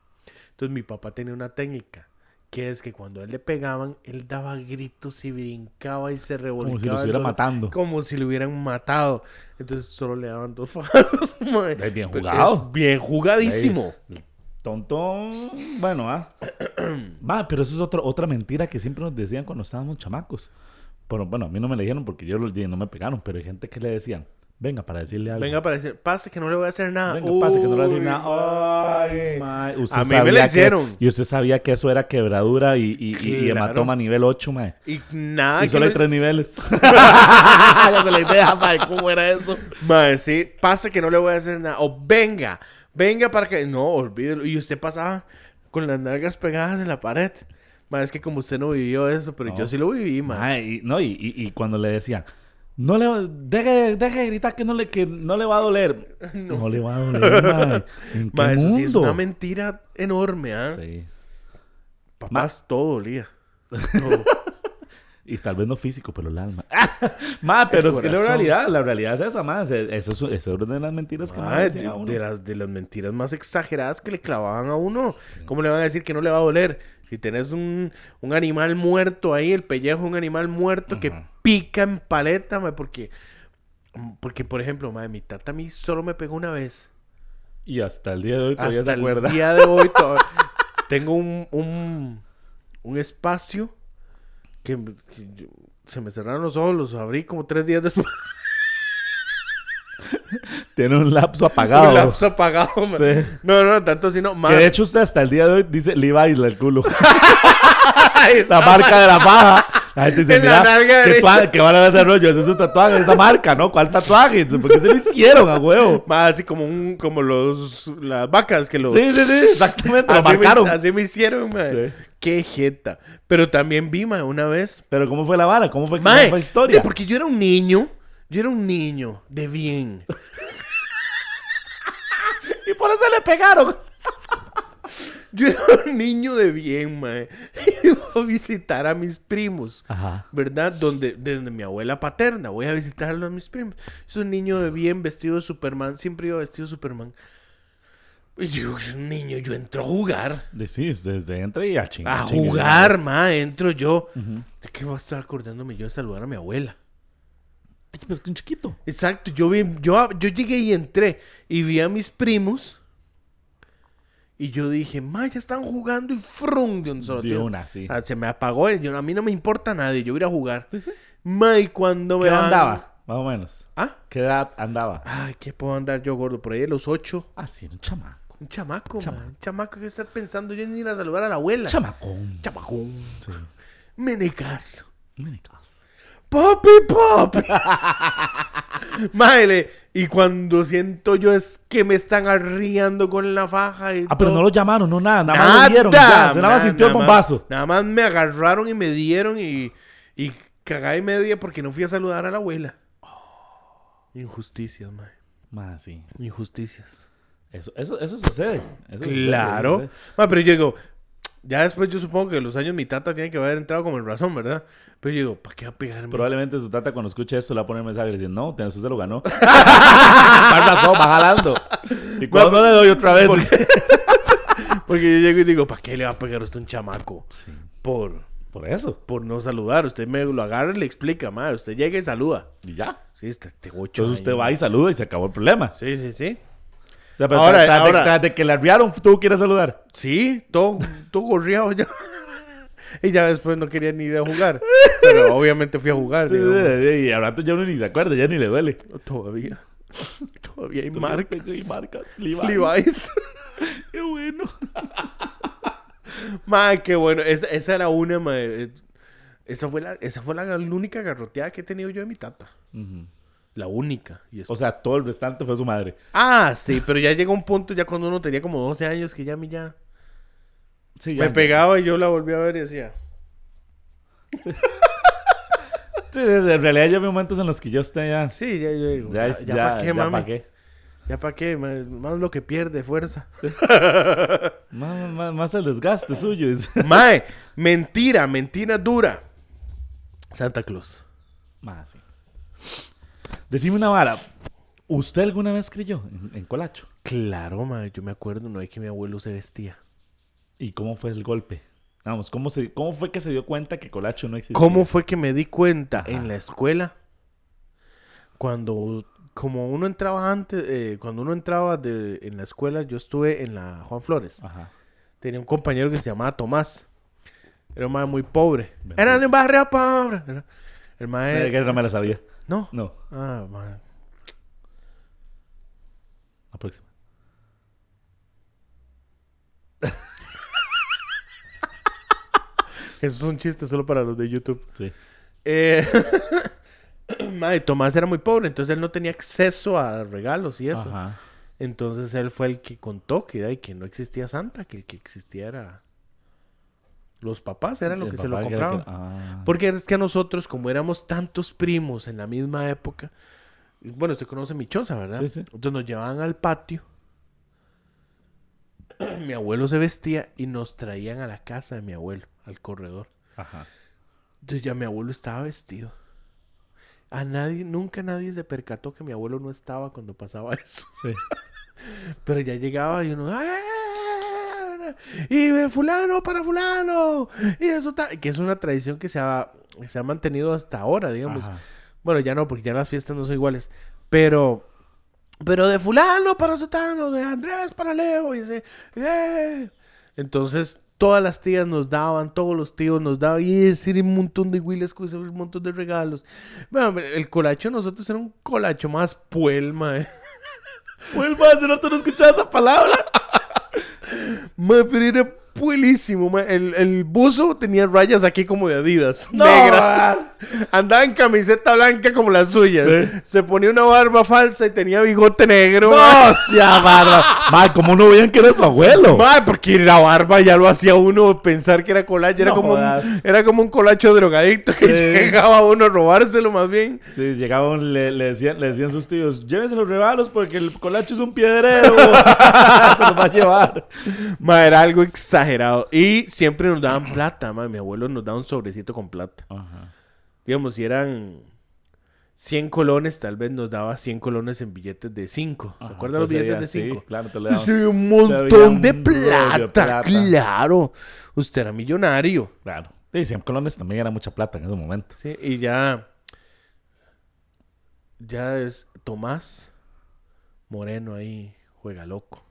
Entonces mi papá tenía una técnica, que es que cuando a él le pegaban, él daba gritos y brincaba y se revolcaba. Como si lo el estuviera dolor, matando. Como si lo hubieran matado. Entonces solo le daban dos <laughs> fajados. mae. Es bien jugado. es bien jugadísimo. Ahí, Tontón, bueno, ah. <clears throat> Ma, pero eso es otro, otra mentira que siempre nos decían cuando estábamos chamacos. Pero bueno, a mí no me le dijeron porque yo no me pegaron, pero hay gente que le decían, venga para decirle algo. Venga para decir, pase que no le voy a hacer nada. Venga, pase que no le voy a Uy, nada. Ay, mae. mae, usted A mí me que- hicieron. y usted sabía que eso era quebradura y, y, y- hematoma nivel 8, mae. Y nada. y solo hay tres niveles. <laughs> Hágase la idea, mae, cómo era eso. Mae, sí, pase que no le voy a hacer nada. O venga, venga para que. No, olvídelo. Y usted pasaba con las nalgas pegadas en la pared. Mae, es que como usted no vivió eso, pero No. yo sí lo viví, mae. Mae, y, no, y, y- y cuando le decían, no le, deje, deje de gritar que no, le, que no le va a doler. <laughs> No, le va a doler, <laughs> mae. ¿En qué Mae, eso mundo? sí es una mentira enorme, ¿ah? Sí. Papás, todo dolía. <laughs> Todo. Y tal vez no físico, pero el alma. Ma, pero El es que la realidad, la realidad es esa, más. Eso es, eso es una de las mentiras que a uno. de las, de las mentiras más exageradas que le clavaban a uno. ¿Cómo le van a decir que no le va a doler? Si tenés un, un animal muerto ahí, el pellejo de un animal muerto que pica en paleta, mae, porque, porque, por ejemplo, mae, mi tata a mí solo me pegó una vez. Y hasta el día de hoy todavía Hasta se acuerda. el día de hoy <laughs> to- tengo un, un, un espacio que, que yo- se me cerraron los ojos, los abrí como tres días después. <laughs> Tiene un lapso apagado. <laughs> Un lapso apagado. Sí. No, no, tanto así no. Que de hecho usted hasta el día de hoy dice Levi's el culo. <laughs> Esa la marca de la paja. La gente dice, En mira, nalga que, derecha". tua- que van a ver de rollo. Ese es su tatuaje, esa marca, ¿no? ¿Cuál tatuaje? ¿Por qué se lo hicieron a huevo? Más así como un, como los las vacas que lo Sí, sí, sí, exactamente, lo así me- marcaron. así me hicieron, mae. Sí. Qué jeta. Pero también vi, mae, una vez. Pero ¿cómo fue la vara? ¿Cómo fue, cómo fue la historia? porque yo era un niño. Yo era un niño de bien. <laughs> Y por eso le pegaron. <laughs> Yo era un niño de bien, mae. <laughs> Iba a visitar a mis primos. Ajá. ¿Verdad? Donde, desde mi abuela paterna. Voy a visitarlo a mis primos. Es un niño de bien vestido de Superman. Siempre iba vestido de Superman. Y yo, un niño, yo entro a jugar. Decís, desde entre y a chingar. A jugar, ma, entro yo. ¿De qué voy a estar acordándome yo de saludar a mi abuela? Que un chiquito. Exacto, yo vi, yo, yo llegué y entré y vi a mis primos. Y yo dije, ma, ya están jugando y frum de un solo De una, sí. Ah, se me apagó, yo- a mí no me importa nadie, yo voy a ir a jugar. Sí, sí. Ma, y cuando me ¿Qué edad van- andaba? Más o menos. ¿Ah? ¿Qué edad andaba? Ay, ¿qué puedo andar yo, gordo? Por ahí de los ocho. Ah, sí, un chamaco. Un chamaco, ma, Chamaco. Un chamaco que estar pensando yo en ir a saludar a la abuela. Chamacón. Chamacón. Sí. Menecas. Médicos. Papi, papi. <laughs> Madre, y cuando siento yo es que me están arriando con la faja y Ah, pero todo. no lo llamaron, no nada. Nada más lo dieron. Ya, se nada más sintió el bombazo. Nada más me agarraron y me dieron y, y cagada y media porque no fui a saludar a la abuela. Injusticias, madre. Más sí. Injusticias. Eso, eso, eso sucede. Eso sucede, Claro. eso sucede. Ma, pero yo digo, ya después yo supongo que los años mi tata tiene que haber entrado como en razón, ¿verdad? Pero yo digo, ¿para qué va a pegarme? Probablemente su tata cuando escuche esto le va a poner mensaje diciendo, no, usted se lo ganó. <laughs> Más razón, va jalando. Y cuando le doy otra vez. <laughs> Porque yo llego y digo, ¿para qué le va a pegar a usted un chamaco? Sí, Por, por eso. por no saludar. Usted me lo agarra y le explica, madre. Usted llega y saluda. Y ya. Sí, este ocho Entonces usted va y saluda y se acabó el problema. Sí, sí, sí. O sea, pero Ahora- tras, tras de- ahora- tras de que le arriaron, tú quieres saludar. Sí, todo, todo gorreado ya. <laughs> y ya después no quería ni ir a jugar. Pero obviamente fui a jugar. Sí, y al rato ya uno ni se acuerda, ya ni le duele. Todavía. Todavía hay marcas. Y marcas. Levi's. Levi's. <laughs> Qué bueno. <laughs> Madre, qué bueno. Esa, esa era una. Esa fue, la, esa fue la, la única garroteada que he tenido yo de mi tata. Ujú. La única. Y es- O sea, todo el restante fue su madre. Ah, sí, pero ya llegó un punto ya cuando uno tenía como 12 años que ya a mí ya... Sí, Me pegaba y yo la volví a ver y decía... <laughs> Sí, en realidad ya había momentos en los que yo estaba ya. Sí, ya yo digo... Ya, Ya, ya, ya, para qué, ya mami. pa' qué. Ya para qué, más lo que pierde fuerza. <laughs> Más, más- más el desgaste suyo. es- <laughs> Mae, mentira, mentira dura. Santa Claus. Más, sí. Decime una vara. ¿Usted alguna vez creyó en, en Colacho? Claro, mae, yo me acuerdo una vez que mi abuelo se vestía. ¿Y cómo fue el golpe? Vamos, ¿cómo, se, ¿cómo fue que se dio cuenta que Colacho no existía? ¿Cómo fue que me di cuenta Ajá. en la escuela? Cuando como uno entraba antes, eh, cuando uno entraba de, en la escuela, yo estuve en la Juan Flores. Ajá. Tenía un compañero que se llamaba Tomás. Era un mae muy pobre. Bendito. Era de un barrio pobre. Era- El mae... que no me la sabía. No. No, Ah, mae. la próxima. <laughs> Eso es un chiste solo para los de YouTube. Sí. Eh, <laughs> mae, Tomás era muy pobre, entonces él no tenía acceso a regalos y eso. Ajá. Entonces él fue el que contó que, ay, que no existía Santa, que el que existía era... Los papás eran lo El que se lo compraban. que- ah. Porque es que a nosotros, como éramos tantos primos en la misma época, bueno, usted conoce mi choza, ¿verdad? Sí, sí. Entonces nos llevaban al patio. <clears throat> mi abuelo se vestía y nos traían a la casa de mi abuelo, al corredor. Ajá. Entonces ya mi abuelo estaba vestido. A nadie, nunca nadie se percató que mi abuelo no estaba cuando pasaba <laughs> eso. Sí. Pero ya llegaba y uno, ¡ah! Y de fulano para fulano. Y eso está, que es una tradición que se ha, se ha mantenido hasta ahora, digamos. Ajá. Bueno, ya no, porque ya las fiestas no son iguales. Pero, pero de fulano para sotano, de Andrés para Leo. Y ese, ¡eh! Entonces, todas las tías nos daban, todos los tíos nos daban. Y ese un montón de huiles un montón de regalos. Bueno, el colacho nosotros era un colacho más puelma, eh. Vuelva a hacer otro no escuchaba esa palabra. Ma, pero era puelísimo, ma. El, el buzo tenía rayas aquí como de Adidas. <laughs> No. Negras. Andaba en camiseta blanca como las suyas. Sí. Se ponía una barba falsa y tenía bigote negro. No, sea barba. Ma, ¿cómo no veían que era su abuelo? Ma, porque la barba ya lo hacía uno pensar que era colacho. Era, No como, un, era como un colacho drogadicto que Sí. llegaba a uno a robárselo más bien. Sí, llegaban, le, le decían, le decían sus tíos, llévense los regalos porque el colacho es un piedrero. <laughs> Se los va a llevar. Ma, era algo exagerado. Y siempre nos daban plata. Mi abuelo nos daba un sobrecito con plata. Ajá. digamos, si eran 100 colones, tal vez nos daba 100 colones en billetes de 5. ¿Se acuerdan los billetes de sí, 5? claro, te lo daban. Sí, un montón de un rollo de plata, claro. Usted era millonario. Claro. Y 100 colones también era mucha plata en ese momento. Sí, y ya. Ya es Tomás Moreno ahí, juega loco.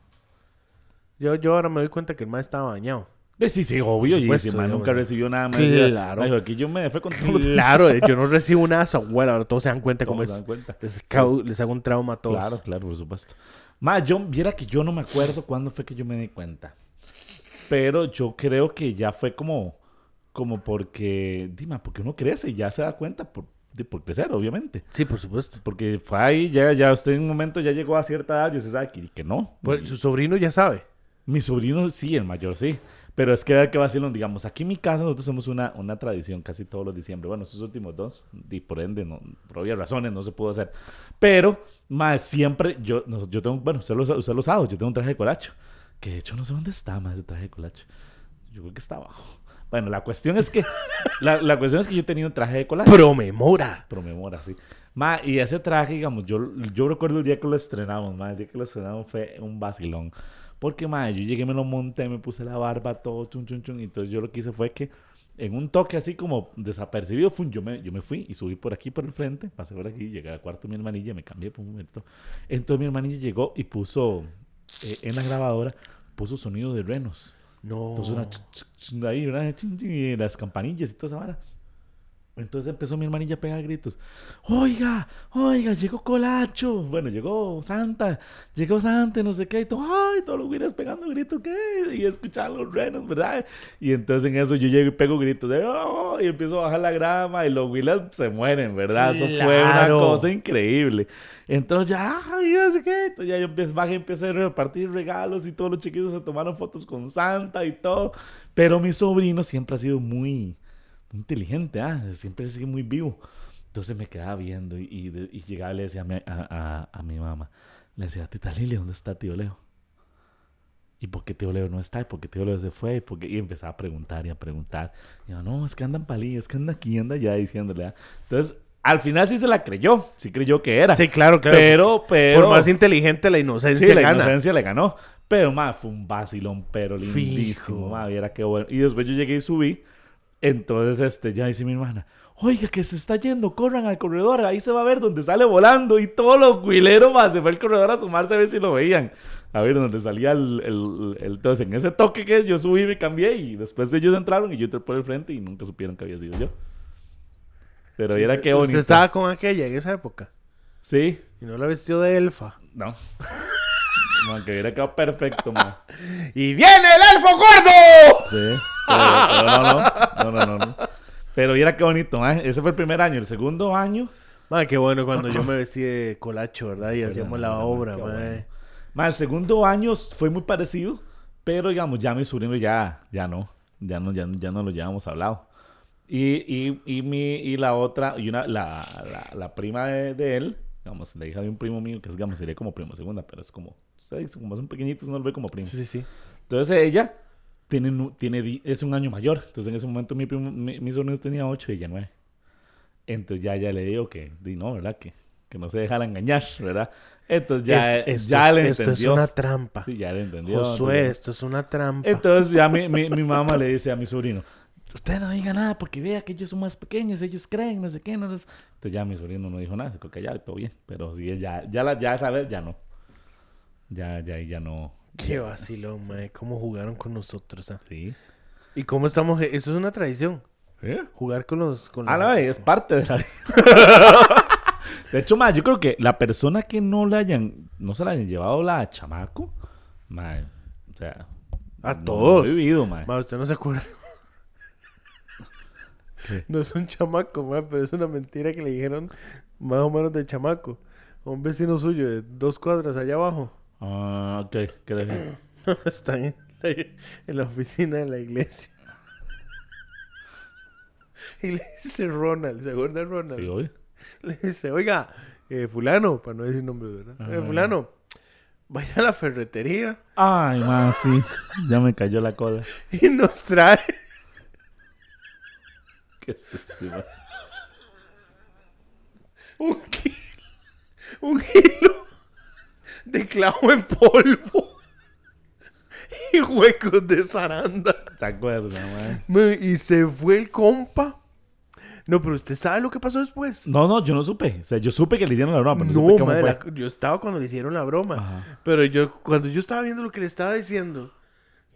Yo, yo ahora me doy cuenta que el más estaba bañado. Sí, sí, obvio. Y supuesto, ese man nunca recibió nada más. Claro. Dijo, aquí yo me fue con todo Claro, yo no <laughs> recibo nada abuela, ahora todos se dan cuenta cómo ¿Cómo es. se dan cuenta? Les, hago un trauma a todos. Claro, claro, por supuesto. Ma, yo, viera que yo no me acuerdo cuándo fue que yo me di cuenta. Pero yo creo que ya fue como, como porque, dime, porque uno crece y ya se da cuenta por, de, por crecer, obviamente. Sí, por supuesto. Porque fue ahí, ya, ya usted en un momento ya llegó a cierta edad y usted sabe que, que no. Pues, Y- su sobrino ya sabe. Mi sobrino sí, el mayor sí. Pero es que que vacilón, digamos, aquí en mi casa nosotros hacemos una, una tradición casi todos los diciembre. Bueno, estos últimos dos, y por ende, no, por obvias razones, no se pudo hacer. Pero, más siempre, yo, no, yo tengo, bueno, usted lo, usted lo sabe, yo tengo un traje de colacho. Que de hecho no sé dónde está más ese traje de colacho. Yo creo que está abajo. Bueno, la cuestión es que, <laughs> la, la cuestión es que yo tenía un traje de colacho. Promemora. Promemora, sí. Ma, y ese traje, digamos, yo, yo recuerdo el día que lo estrenamos, ma, el día que lo estrenamos fue un vacilón. Porque, ma, yo llegué, me lo monté, me puse la barba, todo, chun, chun, chun. Y entonces yo lo que hice fue que, en un toque así como desapercibido, fue, yo, me, yo me fui y subí por aquí, por el frente, pasé por aquí, llegué al cuarto de mi hermanilla, me cambié por un momento. Entonces mi hermanilla llegó y puso, eh, en la grabadora, puso sonido de renos. No. Entonces una ch- ch- ch- ahí, una chin, chin, y las campanillas y toda esa vara. Entonces empezó mi hermanilla a pegar gritos. Oiga, oiga, llegó Colacho. Bueno, llegó Santa, llegó Santa, no sé qué. Y todo, ay, todos los güeyes pegando gritos, ¿qué? Y escuchaban los renos, ¿verdad? Y entonces en eso yo llego y pego gritos de, oh, y empiezo a bajar la grama y los güeyes se mueren, ¿verdad? Eso fue una cosa increíble. Entonces ya, ay, sé qué. Entonces ya yo empecé, bajé, empecé a repartir regalos y todos los chiquitos se tomaron fotos con Santa y todo. Pero mi sobrino siempre ha sido muy inteligente, ah, siempre ha sido muy vivo. Entonces me quedaba viendo y, y, y llegaba y le decía a mi, a, a- a mi mamá, le decía, tita Lili, ¿dónde está tío Leo? ¿Y por qué tío Leo no está? ¿Y por qué tío Leo se fue? ¿Y, por qué? y empezaba a preguntar y a preguntar. Y yo, no, es que andan palillas, es que anda aquí, anda allá, diciéndole. ah. Entonces, al final sí se la creyó, sí creyó que era. Sí, claro, claro. Pero, pero... Por más inteligente la inocencia Sí, la gana. inocencia le ganó. Pero, ma, fue un vacilón, pero lindísimo. Fijo. Ma, viera qué bueno. Y después yo llegué y subí. Entonces, este, ya dice mi hermana, oiga, que se está yendo, corran al corredor, ahí se va a ver donde sale volando. Y todos los cuileros, más se fue al corredor a sumarse a ver si lo veían. A ver dónde salía el, el, el- Entonces, en ese toque que yo subí, me cambié y después ellos entraron y yo entré por el frente y nunca supieron que había sido yo. Pero era qué bonito. Usted estaba con aquella en esa época. Sí, Y no la vestió de elfa. no. <laughs> Man, que hubiera quedado perfecto, man. <laughs> ¡Y viene el elfo gordo! Sí. Pero, pero no, no, no, no, no. Pero mira qué bonito, man. Ese fue el primer año. El segundo año, Man, qué bueno cuando yo me vestí de colacho, ¿verdad? Y hacíamos la obra, man. bueno. man, el segundo año fue muy parecido. Pero digamos, ya mi sobrino ya, ya no. Ya no, ya, ya no lo llevamos hablado. Y, y, y, mi, y la otra, y una, la, la, la prima de, de él, digamos, la hija de un primo mío, que es, digamos, sería como primo segunda, pero es como, ustedes, como son pequeñitos, no lo ve como primo. Sí, sí, sí. Entonces ella tiene, tiene, es un año mayor. Entonces en ese momento mi, primo- mi, mi sobrino tenía 8 y ella 9. Entonces ya, ya le digo que, di no, ¿verdad? Que, que no se dejara engañar, ¿verdad? Entonces ya, Es- esto ya le Esto es entendió. una trampa. Sí, ya le entendió. Josué, Entonces- esto es una trampa. entonces ya mi, mi, mi mamá le dice a mi sobrino, usted no diga nada porque vea que ellos son más pequeños, ellos creen, no sé qué, no sé. Entonces ya mi sobrino no dijo nada, se quedó callado todo bien. Pero sí, ya, ya, la, ya esa vez ya no. Ya, ya, ya no. Qué vacilón, mae. Cómo jugaron con nosotros, ah. Sí. Y cómo estamos... Eso es una tradición. ¿Eh? Jugar con los... Con Ah, los- no, es parte de la <laughs> de hecho, ma, yo creo que la persona que no la hayan, no se la hayan llevado la chamaco, ma, o sea, A no todos. lo he vivido, ma. Ma, usted no se acuerda. <laughs> No es un chamaco, ma, pero es una mentira que le dijeron más o menos de chamaco. A un vecino suyo de dos cuadras allá abajo. Ah, ok, ¿qué dije? Están en la, en la oficina de la iglesia. <laughs> Y le dice Ronald, ¿se acuerda de Ronald? Sí, hoy. Le dice, oiga, eh, fulano, para no decir nombre, ¿verdad? Eh, fulano, vaya a la ferretería Ay, ma, sí, ya me cayó la cola. <laughs> y nos trae Qué sucio, un kilo, un kilo de clavo en polvo y huecos de zaranda. ¿Se acuerda, ma? Ma, Y se fue el compa. No, pero usted sabe lo que pasó después. No, no, yo no supe. O sea, yo supe que le hicieron la broma, pero no, No, supe cómo madre, fue. la- yo estaba cuando le hicieron la broma. Ajá. Pero yo, cuando yo estaba viendo lo que le estaba diciendo,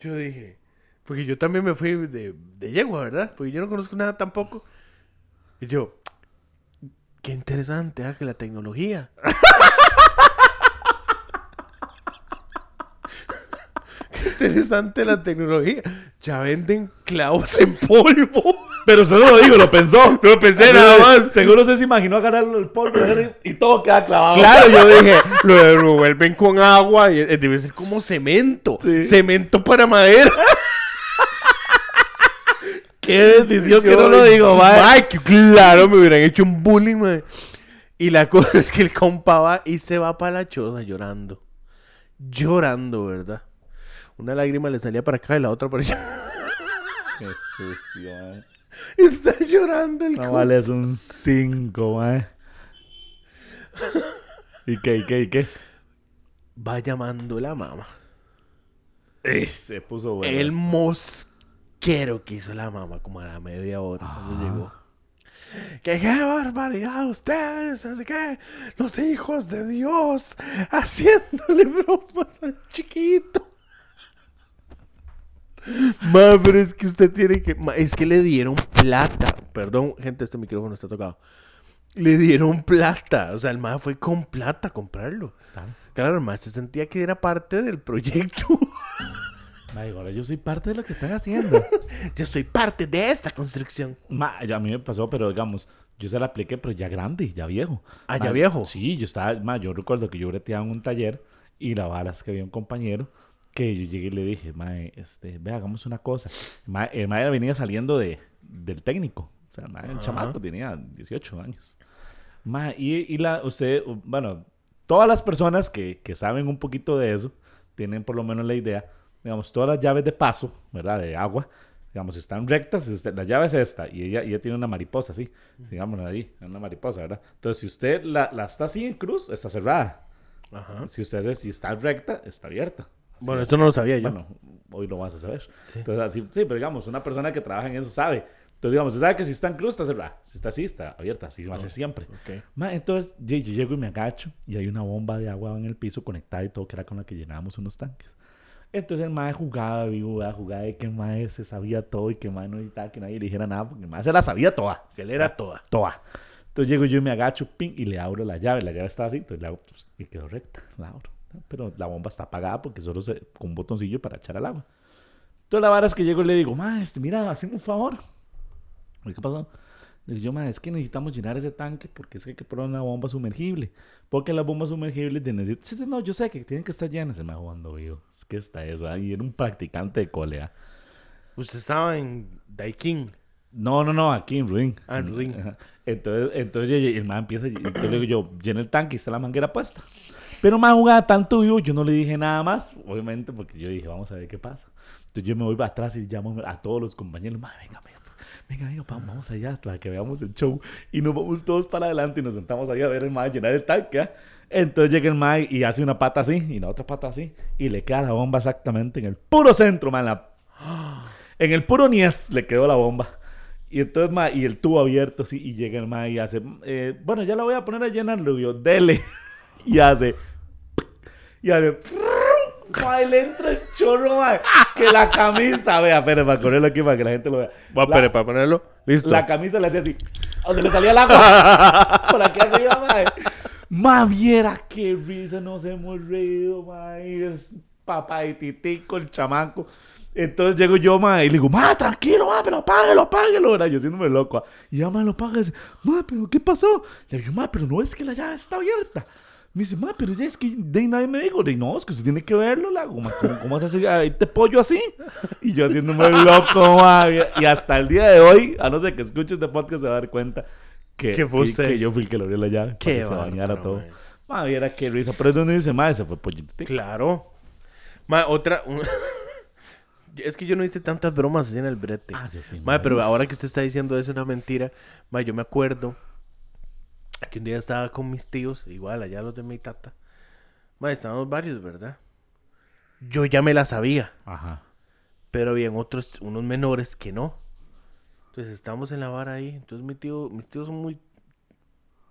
yo dije, porque yo también me fui de, de yegua, ¿verdad? Porque yo no conozco nada tampoco. Y yo, qué interesante, ¿ah? Que la tecnología. <laughs> qué interesante la tecnología. Ya venden clavos en polvo. Pero eso no lo digo, lo pensó. <laughs> Lo pensé nada más. Seguro se imaginó agarrar el polvo y todo queda clavado. Claro, yo dije, <laughs> lo revuelven con agua y debe ser como cemento. Sí. Cemento para madera. <laughs> Qué bendición que no lo digo, que claro, me hubieran hecho un bullying. Y la cosa es que el compa va y se va para la choza llorando. Llorando, ¿verdad? Una lágrima le salía para acá y la otra para allá. <laughs> Qué sucio, ma. Está llorando el No vale, es un 5, ma. ¿Y qué, y qué, y qué? Va llamando la mamá. Se puso bueno. el esto. mosquero que hizo la mamá como a la media hora cuando llegó. Que qué barbaridad ustedes, sé qué, los hijos de Dios <laughs> haciéndole bromas al chiquito. Ma, pero es que usted tiene que, ma, es que le dieron plata. Perdón, gente, este micrófono está tocado. Le dieron plata, o sea, el ma fue con plata a comprarlo. Claro. Claro, el ma se sentía que era parte del proyecto. <laughs> Ma, ahora yo soy parte de lo que están haciendo. <laughs> Yo soy parte de esta construcción. Ma, a mí me pasó, pero digamos, yo se la apliqué, pero ya grande, ya viejo. Ah, ¿ya viejo? Sí, yo estaba, ma, yo recuerdo que yo breteaba en un taller y la vara es que había un compañero que yo llegué y le dije, ma, este, ve, hagamos una cosa. Ma, el ma venía saliendo de, del técnico. O sea, ma, el chamaco tenía 18 años. Ma, y, y la, usted, bueno, todas las personas que, que saben un poquito de eso tienen por lo menos la idea, digamos, todas las llaves de paso, ¿verdad? De agua, digamos, están rectas, este, la llave es esta, y ella, ella tiene una mariposa, así, digamos, ahí, una mariposa, ¿verdad? Entonces, si usted la, la está así en cruz, está cerrada. Ajá. Si usted si está recta, está abierta. Bueno, es. esto no lo sabía yo. Bueno, hoy lo vas a saber. Sí. Entonces, así, sí, pero digamos, una persona que trabaja en eso sabe. Entonces, digamos, se sabe que si está en cruz, está cerrada. Si está así, está abierta. Así va a ser siempre. Ok. Ma, entonces, yo, yo llego y me agacho y hay una bomba de agua en el piso conectada y todo, que era con la que llenábamos unos tanques. Entonces el mae jugaba vivo, jugaba de que el mae se sabía todo y que el mae no necesitaba que nadie le dijera nada, porque el mae se la sabía toda. Que él era toda. Toda. Entonces llego yo y me agacho, ping, y le abro la llave. La llave estaba así, entonces le hago, pues, y quedó recta. La abro. Pero la bomba está apagada porque solo se, con un botoncillo para echar al agua. Entonces la vara es que llego y le digo, ma, este, mira, hazme un favor. ¿Y qué pasó? Le digo yo, ma, es que necesitamos llenar ese tanque porque es que hay que poner una bomba sumergible. Porque las bombas sumergibles de necesitan... Sí, no, yo sé que tienen que estar llenas. Se me jugando vivo. Es que está eso. ahí era un practicante de colea. Usted estaba en Daikin. No, no, no, aquí en Ruin. Ah, en Ruin. Entonces, entonces el man empieza, entonces le digo yo, llena el tanque y está la manguera puesta. Pero más jugaba tanto vivo, yo no le dije nada más, obviamente, porque yo dije, vamos a ver qué pasa. Entonces yo me voy para atrás y llamo a todos los compañeros, "Ma, venga, venga, venga, venga, vamos allá para que veamos el show. Y nos vamos todos para adelante y nos sentamos ahí a ver el man llenar el tanque. ¿ah? Entonces llega el man y hace una pata así y la otra pata así. Y le queda la bomba exactamente en el puro centro, man. la- En el puro niés le quedó la bomba. Y entonces, ma, y el tubo abierto, así, y llega el ma y hace, eh, bueno, ya la voy a poner a llenar, le digo, dele. <laughs> Y hace, y y le entra el chorro, ma, que la camisa, vea, espere, para ponerlo aquí para que la gente lo vea. Poner- para ponerlo. Listo. la camisa le hacía así. Donde le salía el agua. Por aquí arriba, mae. Ma, viera qué risa nos hemos reído, mae. Es papá y titico, el chamaco. Entonces llego yo, ma, y le digo, ma, tranquilo, ma, pero apáguelo, apáguelo. ¿verdad? Yo haciéndome loco. Y ya, ma, lo apaga y dice, ma, pero ¿qué pasó? Le digo, ma, pero no es que la llave está abierta. Me dice, ma, pero ya es que de ahí nadie me dijo. Digo, no, es que usted tiene que verlo, la ¿Cómo, cómo, cómo vas a irte pollo así? Y yo haciéndome loco, ma. Y hasta el día de hoy, a no ser que escuche este podcast, se va a dar cuenta que, Que fue usted. que yo fui el que le abrió la llave. Que se bañara todo. Ma, viera qué risa. Pero es donde dice, ma, se fue pollito. Claro. Ma, otra. un- <laughs> es que yo no hice tantas bromas así en el brete. Ah, yo sí, Ma, ma. pero ahora que usted está diciendo eso es una mentira. Ma, yo me acuerdo que un día estaba con mis tíos, igual allá los de mi tata. Ma, estábamos varios, ¿verdad? Yo ya me la sabía, Ajá. pero habían otros, unos menores que no. Entonces estábamos en la vara ahí. Entonces mi tío, mis tíos son muy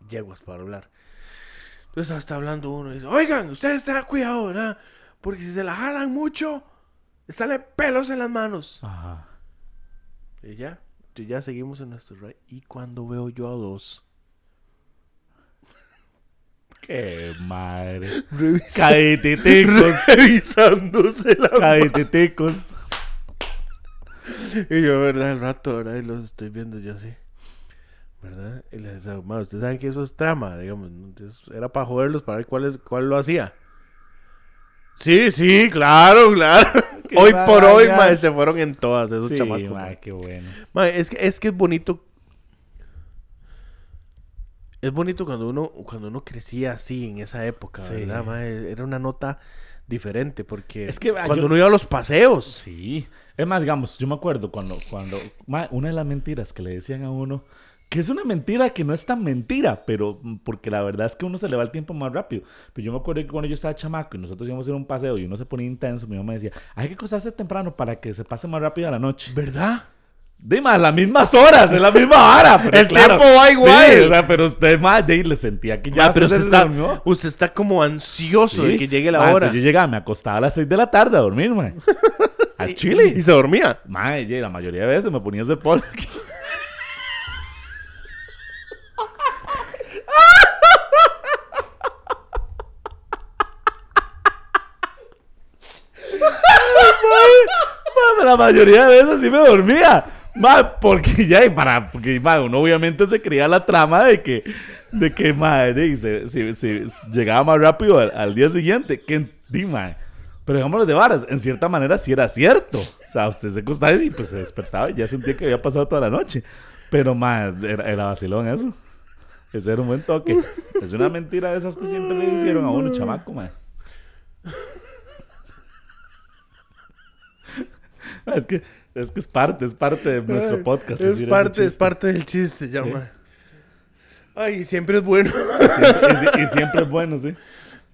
yeguas para hablar. Entonces está hablando uno y dice, oigan, ustedes tengan cuidado, ¿verdad? Porque si se la jalan mucho, les salen pelos en las manos. Ajá. Y ya, y ya seguimos en nuestro ride. Y cuando veo yo a dos. Qué madre. Revisando, revisándose la Caetiticos. Y yo, ¿verdad? El rato, ¿verdad? Y los estoy viendo yo así. ¿Verdad? Y les digo, "Ma, ustedes saben que eso es trama, digamos. era para joderlos, para ver cuál, es- cuál lo hacía. Sí, sí, claro, claro. <laughs> Qué hoy por hoy, vaya. ma, se fueron en todas esos Sí, chamacos. ma, ma. qué bueno. Ma, es que es que es bonito. Es bonito cuando uno cuando uno crecía así en esa época, Sí. ¿verdad? ma? Era una nota diferente porque Es que, ah, cuando yo- uno iba a los paseos. Sí. Es más, digamos, yo me acuerdo cuando, cuando una de las mentiras que le decían a uno, que es una mentira que no es tan mentira, pero mm, porque la verdad es que uno se le va el tiempo más rápido. Pero yo me acuerdo que cuando yo estaba chamaco y nosotros íbamos a ir a un paseo y uno se ponía intenso, mi mamá decía, hay que acostarse temprano para que se pase más rápido la noche. ¿Verdad? Dime, a las mismas horas, es la misma hora. <laughs> Pero El claro, tiempo va igual. Sí, o sea, pero usted, más de le sentía que ya Ma, pero se usted está, usted está como ansioso de que llegue la Ma, hora. entonces yo llegaba, me acostaba a las 6 de la tarde a dormir, man. <laughs> Al chile. Y se dormía. Ye, la mayoría de veces me ponía ese. <laughs> Mae, la mayoría de veces sí me dormía. Mae, porque <laughs> ya, y para, porque mae, uno obviamente se creía la trama de que, de que mae, de, se, se- se- llegaba más rápido al, al día siguiente. Que, di, mae. Pero digámoslo de varas, en cierta manera sí era cierto. O sea, usted se acostaba y pues se despertaba y ya sentía que había pasado toda la noche. Pero, mae, era, era vacilón eso. Ese era un buen toque. Es una mentira de esas que siempre le hicieron a uno, chamaco, mae. <laughs> Es que, es que es parte, es parte de nuestro podcast. Es parte, es parte del chiste, ya, Sí. Ay, siempre es bueno. Siempre- y, si- y siempre es bueno, sí.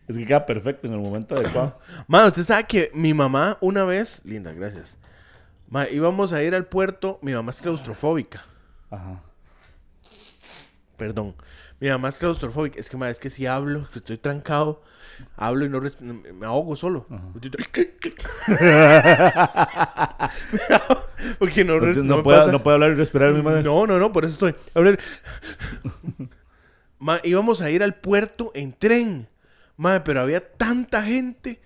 Es que queda perfecto en el momento adecuado. Ma, usted sabe que mi mamá una vez, linda, gracias. Ma, íbamos a ir al puerto. Mi mamá es claustrofóbica. Ajá. Perdón. Mi mamá es claustrofóbica. Es que, ma, es que si hablo, que estoy trancado, hablo y no me ahogo solo. <laughs> Porque no, res- No, puede, pasa- no puede hablar y respirar mismo vez. No, no, no, por eso estoy. Ver. Ma, íbamos a ir al puerto en tren. Ma, pero había tanta gente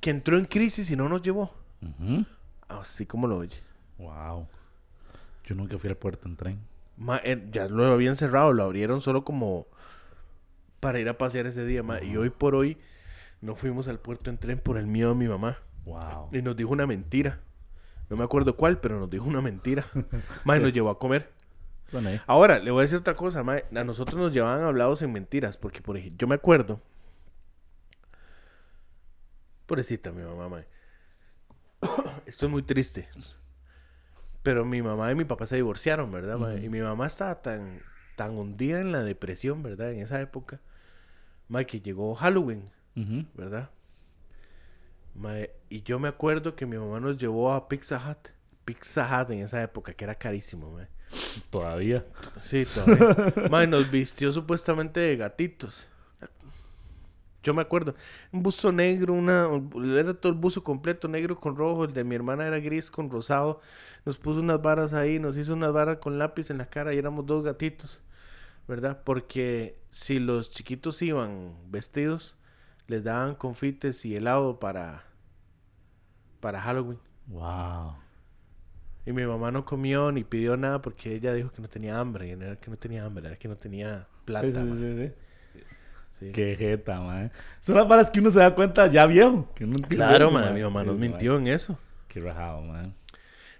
que entró en crisis y no nos llevó. Así como lo oye. Wow. Yo nunca fui al puerto en tren. Ma, eh, ya lo habían cerrado, lo abrieron solo como para ir a pasear ese día, ma. Y hoy por hoy no fuimos al puerto en tren por el miedo de mi mamá. Wow. Y nos dijo una mentira. No me acuerdo cuál, pero nos dijo una mentira. <laughs> Ma, y nos llevó a comer. Bueno. Ahora, le voy a decir otra cosa, ma. A nosotros nos llevaban hablados en mentiras, porque por ejemplo, yo me acuerdo. Pobrecita mi mamá, ma. <coughs> Esto es muy triste. Pero mi mamá y mi papá se divorciaron, ¿verdad, ma? Y mi mamá estaba tan, tan hundida en la depresión, ¿verdad? En esa época. Ma, que llegó Halloween. ¿verdad? Ma, y yo me acuerdo que mi mamá nos llevó a Pizza Hut. Pizza Hut en esa época, que era carísimo, ma. Todavía. Sí, todavía. <laughs> Nos vistió supuestamente de gatitos. Yo me acuerdo. Un buzo negro, una... Era todo el buzo completo, negro con rojo. El de mi hermana era gris con rosado. Nos puso unas varas ahí, nos hizo unas varas con lápiz en la cara y éramos dos gatitos. ¿Verdad? Porque si los chiquitos iban vestidos, les daban confites y helado para... Para Halloween. Wow. Y mi mamá no comió ni pidió nada porque ella dijo que no tenía hambre. Y no era que no tenía hambre, era que no tenía plata. Sí, sí, sí, sí. Qué jeta, man. Son las varas que uno se da cuenta ya viejo. Que Claro, eso, man. mi mamá nos mintió man. en eso. Qué rajado, man.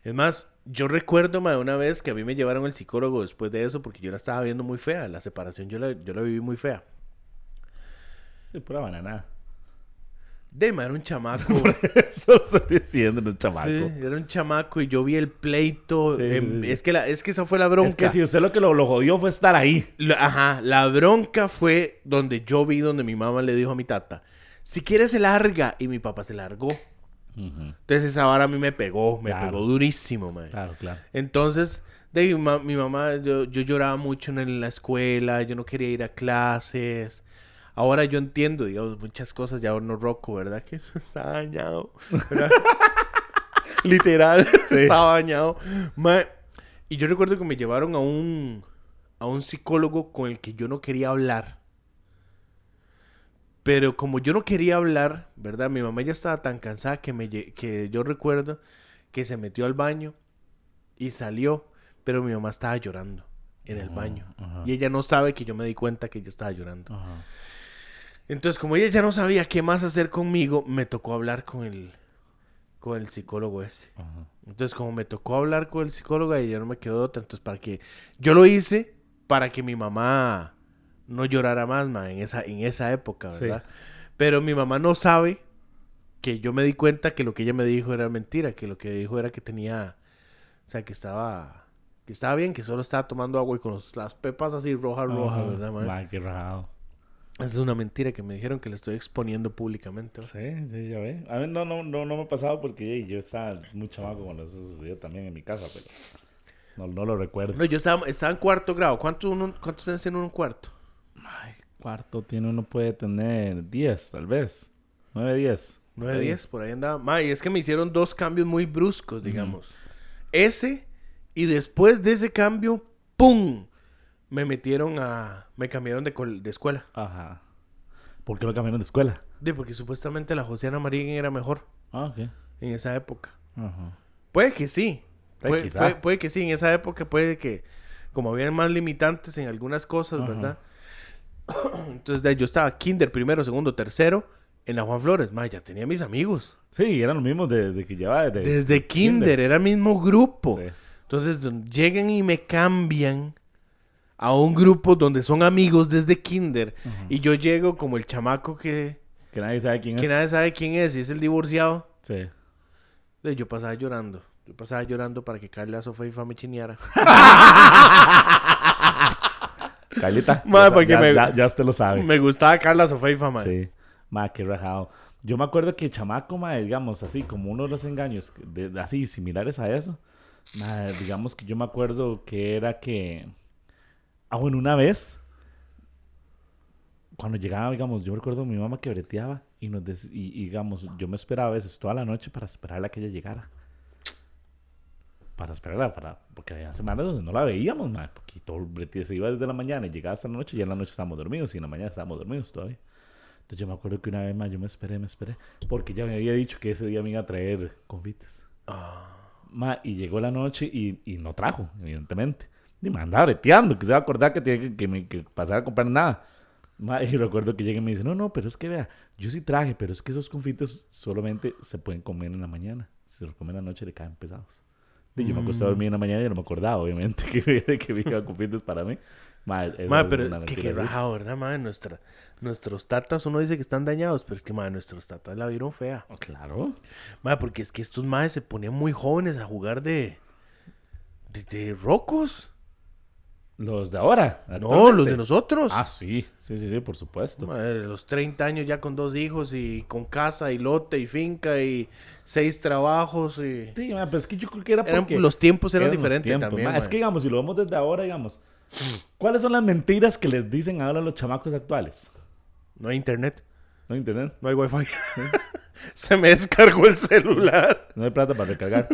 Es más, yo recuerdo, ma, una vez que a mí me llevaron al psicólogo después de eso porque yo la estaba viendo muy fea. La separación yo la, yo la viví muy fea. Es pura banana. Dema, era un chamaco. <laughs> Eso lo estoy diciendo, no chamaco. Sí, era un chamaco y yo vi el pleito. Sí, em, sí. Es, que la, es que esa fue la bronca. Es que si usted lo que lo, lo jodió fue estar ahí. La- Ajá, la bronca fue donde yo vi donde mi mamá le dijo a mi tata, si quieres se larga, y mi papá se largó. Entonces esa vara a mí me pegó, me Claro. pegó durísimo, man. Claro, claro. Entonces, de mi, ma- mi mamá, yo, yo lloraba mucho en la escuela, yo no quería ir a clases. Ahora yo entiendo, digamos, muchas cosas, ya no roco, ¿verdad? Que <laughs> está dañado. ¿verdad? <laughs> Literal, <laughs> estaba dañado. Ma, y yo recuerdo que me llevaron a un, a un psicólogo con el que yo no quería hablar. Pero como yo no quería hablar, ¿verdad? Mi mamá ya estaba tan cansada que, me, que yo recuerdo que se metió al baño y salió, pero mi mamá estaba llorando en el baño. Y ella no sabe que yo me di cuenta que ella estaba llorando. Ajá. Entonces, como ella ya no sabía qué más hacer conmigo, me tocó hablar con el, con el psicólogo ese. Ajá. Entonces, como me tocó hablar con el psicólogo, ella no me quedó otra. Entonces, para que yo lo hice para que mi mamá no llorara más, ma, en esa, en esa época, Sí. ¿verdad? Pero mi mamá no sabe que yo me di cuenta que lo que ella me dijo era mentira, que lo que dijo era que tenía, o sea, que estaba, que estaba bien, que solo estaba tomando agua y con los- las pepas así rojas, rojas. ¿verdad, ma? Ma, qué rajado. Esa es una mentira que me dijeron que le estoy exponiendo públicamente. Sí, sí, ya ve. A mí no, no, no, no me ha pasado porque yo estaba muy chamaco cuando eso sucedió también en mi casa, pero no, no lo recuerdo. No, yo estaba, estaba en cuarto grado. ¿Cuánto uno, ¿Cuántos años tiene uno en cuarto? Ay, cuarto tiene uno puede tener 10, tal vez. 9, 10. 9, Sí. 10, por ahí andaba. Ma, y es que me hicieron dos cambios muy bruscos, digamos. Ese, y después de ese cambio, ¡pum! Me metieron a... Me cambiaron de, col- de escuela. Ajá. ¿Por qué lo cambiaron de escuela? De, porque supuestamente la Josiana Marín era mejor Ah, ok. en esa época. Ajá. Puede que sí. Sí, Puede, quizá. puede- puede que sí. En esa época puede que... Como había más limitantes en algunas cosas, Ajá. ¿verdad? <clears throat> Entonces, yo estaba kinder, primero, segundo, tercero, en la Juan Flores. Ma, ya tenía mis amigos. Sí, eran los mismos de, de que llevaba desde... Desde kinder, era el mismo grupo. Sí. Entonces llegan y me cambian a un grupo donde son amigos desde kinder. Y yo llego como el chamaco que, Que nadie sabe quién que es. nadie sabe quién es y es el divorciado. Sí. Yo pasaba llorando. Yo pasaba llorando para que Carla Sofeifa me chineara. <laughs> Carlita. Ma, ya, porque ya, me- ya, ya usted lo sabe. me gustaba Carla Sofeifa, man. Sí. Ma, qué rajado. Yo me acuerdo que chamaco, mae, digamos, así como uno de los engaños, de- así similares a eso, mae, digamos que yo me acuerdo que era que, ah, bueno, una vez, cuando llegaba, digamos, yo recuerdo mi mamá que breteaba y nos, dec- y, y, digamos, yo me esperaba a veces toda la noche para esperarla a que ella llegara. Para esperarla, para, porque había semanas donde no la veíamos, mae, porque todo el brete se iba desde la mañana y llegaba hasta la noche y ya en la noche estábamos dormidos y en la mañana estábamos dormidos todavía. Entonces yo me acuerdo que una vez más yo me esperé, me esperé, porque ya me había dicho que ese día me iba a traer confites. Ma, y llegó la noche y, y no trajo, evidentemente. Me andaba breteando, que se va a acordar que tenía que, que, me, que pasar a comprar nada. Ma, y recuerdo que llega y me dice, no, no, pero es que vea, yo sí traje, pero es que esos confites solamente se pueden comer en la mañana. Si se los comen en la noche le caen pesados. Y yo me acosté a dormir en la mañana y no me acordaba, obviamente, que, <laughs> que había confites para mí. Ma, Ma, pero es que qué rajado, ¿verdad, madre? Nuestra, nuestros tatas, uno dice que están dañados, pero es que, madre, nuestros tatas la vieron fea. Oh, Claro. Madre, porque es que estos madres se ponían muy jóvenes a jugar de... De, de rocos. Los de ahora. No, los de nosotros. Ah, sí, sí, sí, sí, por supuesto. Madre, los 30 años ya con dos hijos y con casa y lote y finca y seis trabajos y... Sí, pero es que yo creo que era Eran- porque... los tiempos eran eran diferentes tiempos, también. Es que, digamos, si lo vemos desde ahora, digamos, ¿cuáles son las mentiras que les dicen ahora los chamacos actuales? No hay internet, ¿No hay internet? no hay wifi. <laughs> Se me descargó el celular. ¿No hay plata para recargar?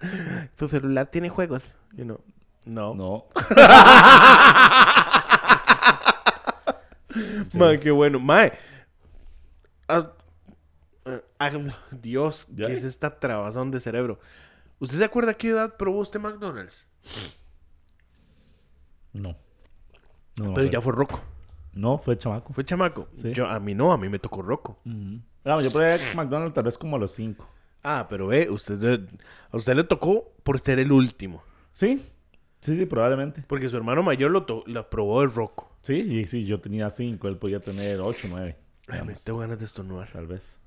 <laughs> Tu celular tiene juegos. You know, No. No. <laughs> Mae, qué bueno. Mae. Ah, ah, ah, Dios, ¿Ya? ¿qué es esta trabazón de cerebro? ¿Usted se acuerda a qué edad probó usted McDonald's? No. No, Pero ya fue roco. No, fue chamaco. Fue chamaco. Sí. Yo, a mí no, a mí me tocó roco. Ujú. Vamos, yo probé McDonald's tal vez como a los 5. Ah, pero ve, usted, a usted le tocó por ser el último. ¿Sí? Sí, sí, probablemente. Porque su hermano mayor lo, probó el roco. Sí, y sí, yo tenía 5, él podía tener 8, 9. Ay, me tengo ganas de estornudar. Tal vez.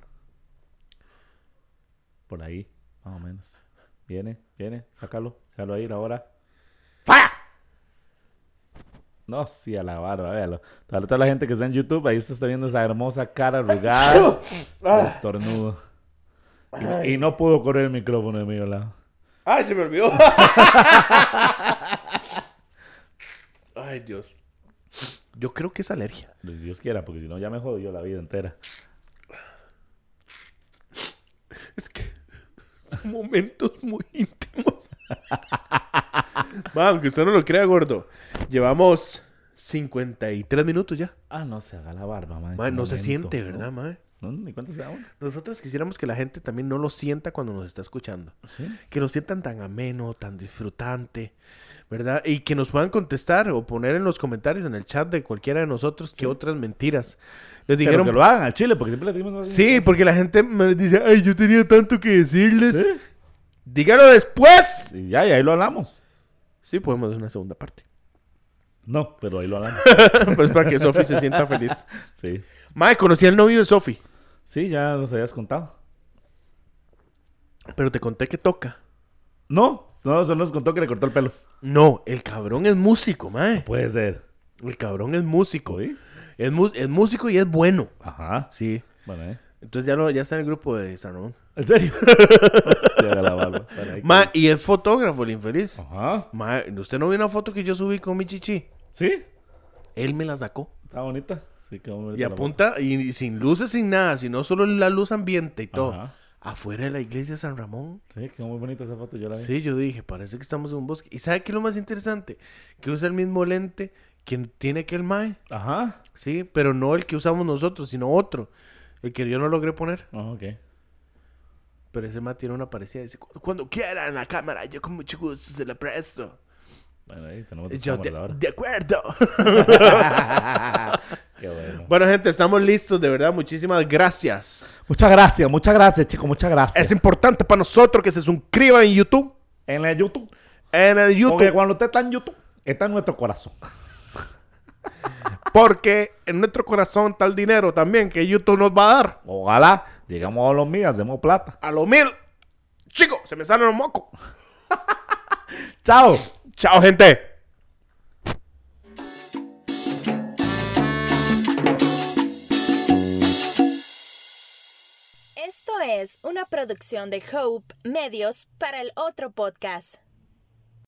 Por ahí, más o menos. Viene, viene, sácalo, déjalo ahí ahora. ¡Falla! No, sí, a la barba, véalo. Toda, toda la gente que está en YouTube, ahí se está viendo esa hermosa cara arrugada <laughs> de estornudo. Y, y no pudo correr el micrófono de mi lado. ¡Ay, se me olvidó! <laughs> Ay, Dios. Yo creo que es alergia. Pues Dios quiera, porque si no ya me jodió la vida entera. Es que son momentos muy íntimos. Va, aunque usted no lo crea, gordo. Llevamos 53 minutos ya. Ah, no se haga la barba. Mae, qué no se siente, ¿no? ¿verdad, mae? No, ni cuenta se da uno. Nosotros quisiéramos que la gente también no lo sienta cuando nos está escuchando. Sí. Que lo sientan tan ameno, tan disfrutante, ¿verdad? Y que nos puedan contestar o poner en los comentarios, en el chat de cualquiera de nosotros, que otras mentiras. Les Pero dijeron... que lo hagan al chile, porque siempre le dimos Sí, porque la gente me dice, ay, yo tenía tanto que decirles. Sí. Dígalo después. Y ya, y ahí lo hablamos. Sí, podemos hacer una segunda parte. No, pero ahí lo hablamos. <laughs> pues para que Sofi se sienta feliz. Sí. Mae, conocí al novio de Sofi, Sí, ya nos habías contado. pero te conté que toca. No, no, solo nos contó que le cortó el pelo. No, el cabrón es músico, mae. Puede ser. El cabrón es músico. ¿Sí? Es, mu- es músico y es bueno. Ajá. Sí. Bueno, ¿eh? Entonces ya, lo, ya está en el grupo de San Ramón. ¿En serio? <laughs> Se haga la barba. Ma, y es fotógrafo, el infeliz. Ajá. Ma, ¿usted no vio una foto que yo subí con mi chichi? ¿Sí? Él me la sacó. Está bonita. Sí, quedó bonita. Y la foto. apunta, y, y sin luces, sin nada, sino solo la luz ambiente y todo. Ajá. Afuera de la iglesia de San Ramón. Sí, quedó muy bonita esa foto. Yo la vi. Sí, yo dije, parece que estamos en un bosque. ¿Y sabe qué es lo más interesante? Que usa el mismo lente que tiene que el Mae. Ajá. Sí, pero no el que usamos nosotros, sino otro. El que yo no logré poner. Ah, ok. Pero ese Mae tiene una parecida. Dice, "Cu- cuando quieran la cámara, yo con mucho gusto se la presto. Bueno, ahí tenemos dos Yo, de, cámaras ahora. de acuerdo. <laughs> Qué bueno. bueno, gente, estamos listos, de verdad. Muchísimas gracias. Muchas gracias, muchas gracias, chicos. Muchas gracias. Es importante para nosotros que se suscriban en YouTube. En el YouTube. En el Porque YouTube. cuando usted está en YouTube, está en nuestro corazón. Porque en nuestro corazón está el dinero también que YouTube nos va a dar. Ojalá llegamos a los míos, hacemos plata. A lo mil. Chicos, se me salen los mocos. <laughs> Chao. Chao, gente. Esto es una producción de Hope Medios para el otro podcast.